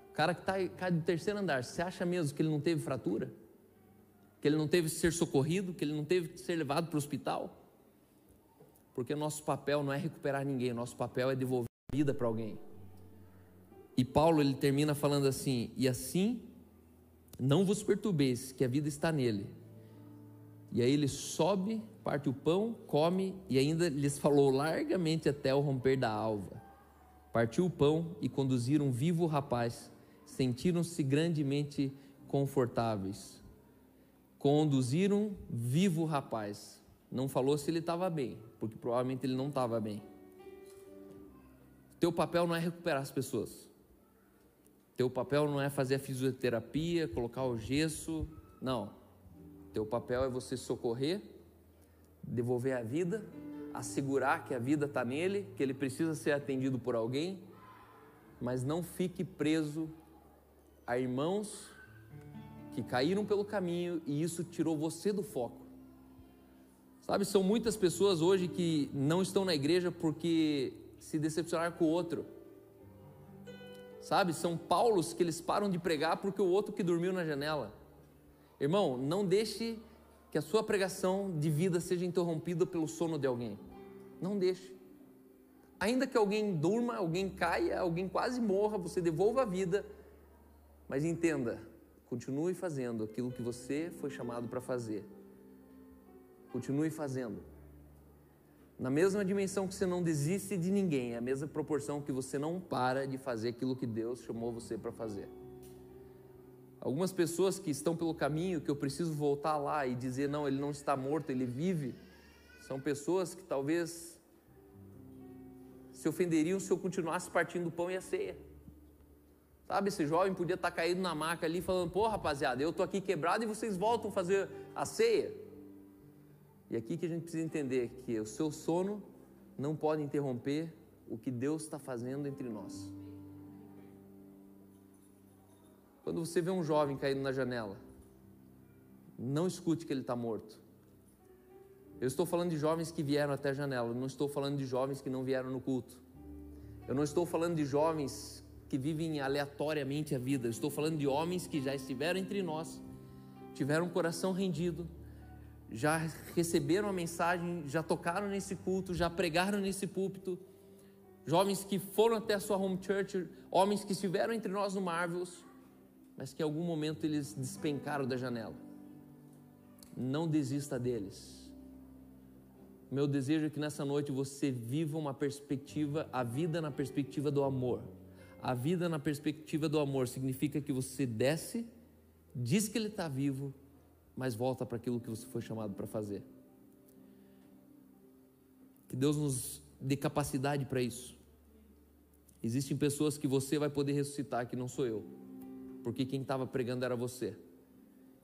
Speaker 2: O cara que tá, cai do terceiro andar, você acha mesmo que ele não teve fratura? Que ele não teve que ser socorrido? Que ele não teve que ser levado para o hospital? Porque o nosso papel não é recuperar ninguém, nosso papel é devolver vida para alguém. E Paulo ele termina falando assim: E assim não vos perturbeis, que a vida está nele, E aí ele sobe, parte o pão, come e ainda lhes falou largamente até o romper da alva. Partiu o pão e conduziram vivo o rapaz. Sentiram-se grandemente confortáveis. Conduziram vivo o rapaz. Não falou se ele estava bem, porque provavelmente ele não estava bem. Teu papel não é recuperar as pessoas. Teu papel não é fazer a fisioterapia, colocar o gesso. Não. Teu papel é você socorrer, devolver a vida, assegurar que a vida está nele, que ele precisa ser atendido por alguém, mas não fique preso a irmãos que caíram pelo caminho e isso tirou você do foco. Sabe, são muitas pessoas hoje que não estão na igreja porque se decepcionaram com o outro. Sabe, são Paulos que eles param de pregar porque o outro que dormiu na janela. Irmão, não deixe que a sua pregação de vida seja interrompida pelo sono de alguém. Não deixe. Ainda que alguém durma, alguém caia, alguém quase morra, você devolva a vida, mas entenda, continue fazendo aquilo que você foi chamado para fazer. Continue fazendo. Na mesma dimensão que você não desiste de ninguém, é a mesma proporção que você não para de fazer aquilo que Deus chamou você para fazer. Algumas pessoas que estão pelo caminho, que eu preciso voltar lá e dizer: não, ele não está morto, ele vive, são pessoas que talvez se ofenderiam se eu continuasse partindo o pão e a ceia. Sabe, esse jovem podia estar caído na maca ali falando: pô, rapaziada, eu estou aqui quebrado e vocês voltam a fazer a ceia. E aqui que a gente precisa entender que o seu sono não pode interromper o que Deus está fazendo entre nós. Quando você vê um jovem caindo na janela, não escute que ele está morto. Eu estou falando de jovens que vieram até a janela, não estou falando de jovens que não vieram no culto. Eu não estou falando de jovens que vivem aleatoriamente a vida, estou falando de homens que já estiveram entre nós, tiveram um coração rendido, já receberam a mensagem, já tocaram nesse culto, já pregaram nesse púlpito, jovens que foram até a sua home church, homens que estiveram entre nós no Marvels, mas que em algum momento eles despencaram da janela. Não desista deles. Meu desejo é que nessa noite você viva uma perspectiva, a vida na perspectiva do amor. A vida na perspectiva do amor significa que você desce, diz que ele está vivo, mas volta para aquilo que você foi chamado para fazer. Que Deus nos dê capacidade para isso. Existem pessoas que você vai poder ressuscitar, que não sou eu porque quem estava pregando era você.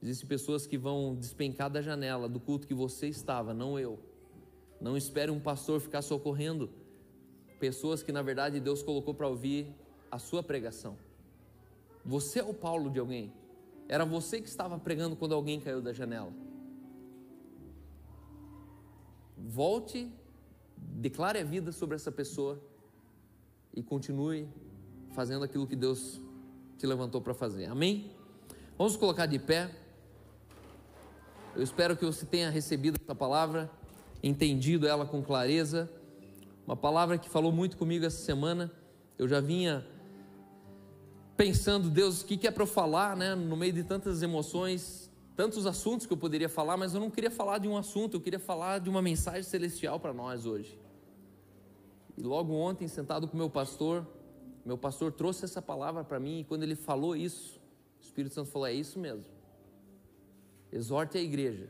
Speaker 2: Existem pessoas que vão despencar da janela do culto que você estava, não eu. Não espere um pastor ficar socorrendo pessoas que na verdade Deus colocou para ouvir a sua pregação. Você é o Paulo de alguém. Era você que estava pregando quando alguém caiu da janela. Volte, declare a vida sobre essa pessoa e continue fazendo aquilo que Deus te levantou para fazer. Amém? Vamos colocar de pé. Eu espero que você tenha recebido essa palavra, entendido ela com clareza. Uma palavra que falou muito comigo essa semana. Eu já vinha pensando, Deus, o que é para eu falar, né? No meio de tantas emoções, tantos assuntos que eu poderia falar, mas eu não queria falar de um assunto, eu queria falar de uma mensagem celestial para nós hoje. E logo ontem, sentado com meu pastor, meu pastor trouxe essa palavra para mim e quando ele falou isso, o Espírito Santo falou: é isso mesmo. Exorte a igreja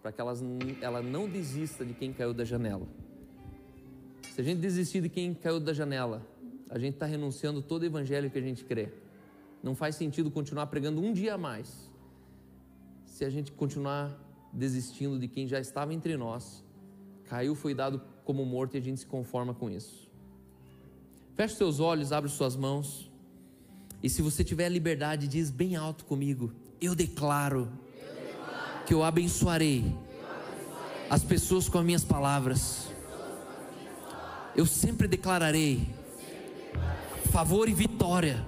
Speaker 2: para que elas, ela não desista de quem caiu da janela. Se a gente desistir de quem caiu da janela, a gente está renunciando todo o evangelho que a gente crê. Não faz sentido continuar pregando um dia a mais se a gente continuar desistindo de quem já estava entre nós, caiu, foi dado como morto e a gente se conforma com isso. Feche seus olhos, abre suas mãos. E se você tiver liberdade, diz bem alto comigo: Eu declaro, que eu abençoarei, as pessoas com as minhas palavras. Eu sempre declararei favor e vitória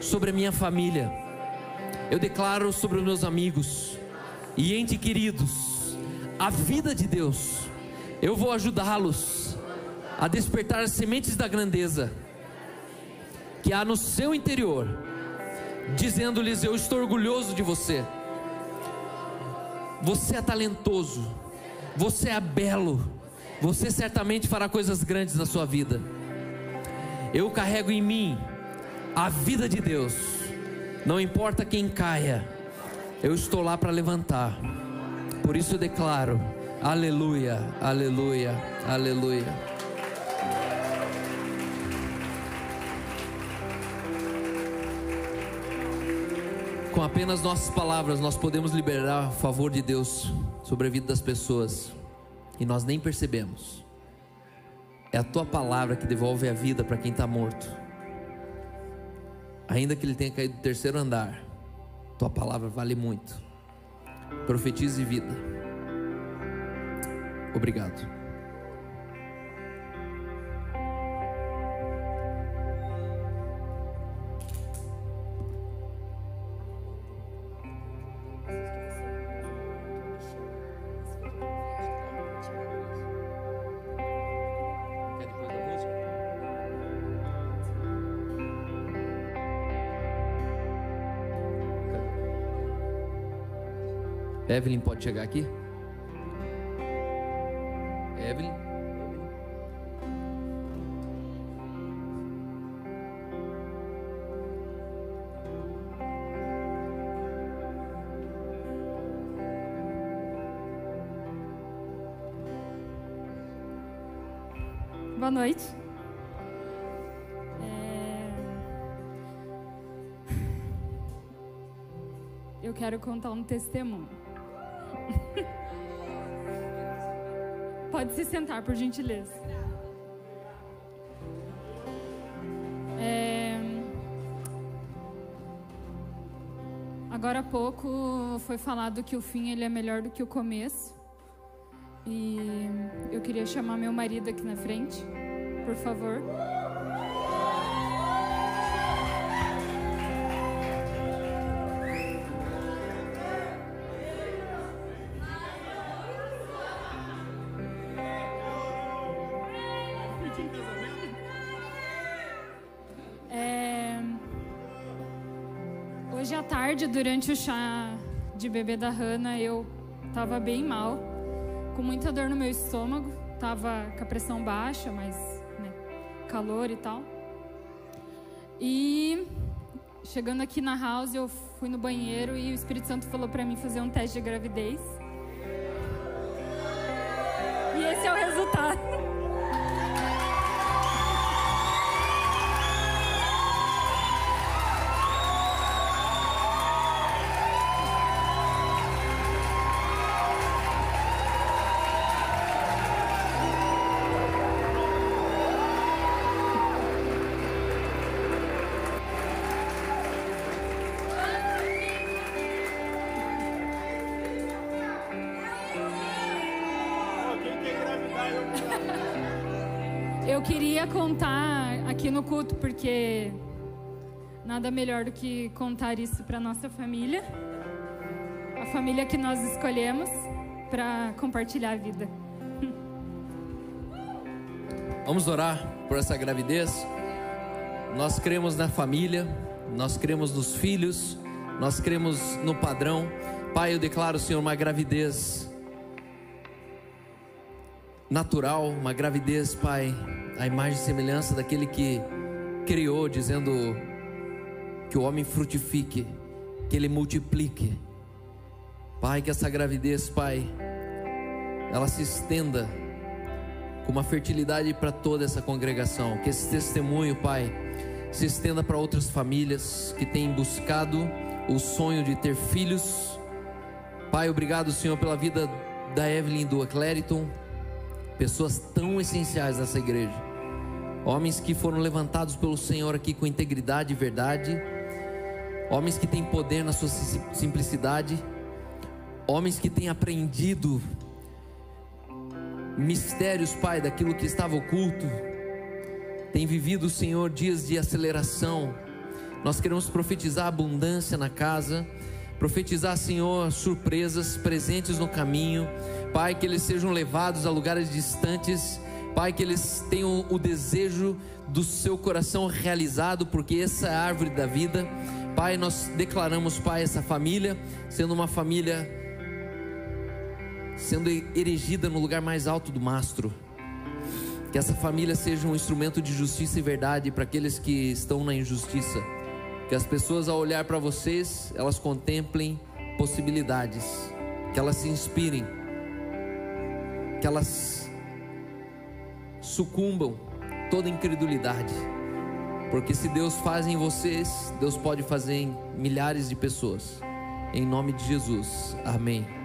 Speaker 2: sobre a minha família. Eu declaro sobre os meus amigos e ente queridos a vida de Deus. Eu vou ajudá-los a despertar as sementes da grandeza que há no seu interior, dizendo-lhes: Eu estou orgulhoso de você. Você é talentoso, você é belo, você certamente fará coisas grandes na sua vida. Eu carrego em mim a vida de Deus, não importa quem caia, eu estou lá para levantar. Por isso eu declaro: aleluia, aleluia, aleluia. Com apenas nossas palavras, nós podemos liberar o favor de Deus sobre a vida das pessoas e nós nem percebemos. É a tua palavra que devolve a vida para quem está morto, ainda que ele tenha caído do terceiro andar. Tua palavra vale muito. Profetize vida. Obrigado. Evelyn pode chegar aqui? Evelyn?
Speaker 3: Boa noite. É... Eu quero contar um testemunho. Pode se sentar, por gentileza. É... Agora há pouco foi falado que o fim ele é melhor do que o começo. E eu queria chamar meu marido aqui na frente, por favor. Durante o chá de bebê da Hannah, eu estava bem mal, com muita dor no meu estômago, estava com a pressão baixa, mas né, calor e tal. E chegando aqui na house, eu fui no banheiro e o Espírito Santo falou para mim fazer um teste de gravidez. E esse é o resultado. Culto, porque nada melhor do que contar isso para nossa família, a família que nós escolhemos para compartilhar a vida.
Speaker 2: Vamos orar por essa gravidez. Nós cremos na família, nós cremos nos filhos, nós cremos no padrão. Pai, eu declaro, Senhor, uma gravidez natural, uma gravidez, Pai, a imagem e semelhança daquele que criou, dizendo que o homem frutifique, que ele multiplique. Pai, que essa gravidez, Pai, ela se estenda com uma fertilidade para toda essa congregação. Que esse testemunho, Pai, se estenda para outras famílias que têm buscado o sonho de ter filhos. Pai, obrigado, Senhor, pela vida da Evelyn do Clériton pessoas tão essenciais nessa igreja, homens que foram levantados pelo Senhor aqui com integridade e verdade, homens que têm poder na sua simplicidade, homens que têm aprendido mistérios, Pai, daquilo que estava oculto, têm vivido, Senhor, dias de aceleração. Nós queremos profetizar abundância na casa, profetizar, Senhor, surpresas presentes no caminho. Pai, que eles sejam levados a lugares distantes, Pai, que eles tenham o desejo do seu coração realizado, porque essa é a árvore da vida. Pai, nós declaramos, Pai, essa família sendo uma família sendo erigida no lugar mais alto do mastro. Que essa família seja um instrumento de justiça e verdade para aqueles que estão na injustiça. Que as pessoas, ao olhar para vocês, elas contemplem possibilidades. Que elas se inspirem. Que elas sucumbam toda incredulidade. Porque se Deus faz em vocês, Deus pode fazer em milhares de pessoas. Em nome de Jesus. Amém.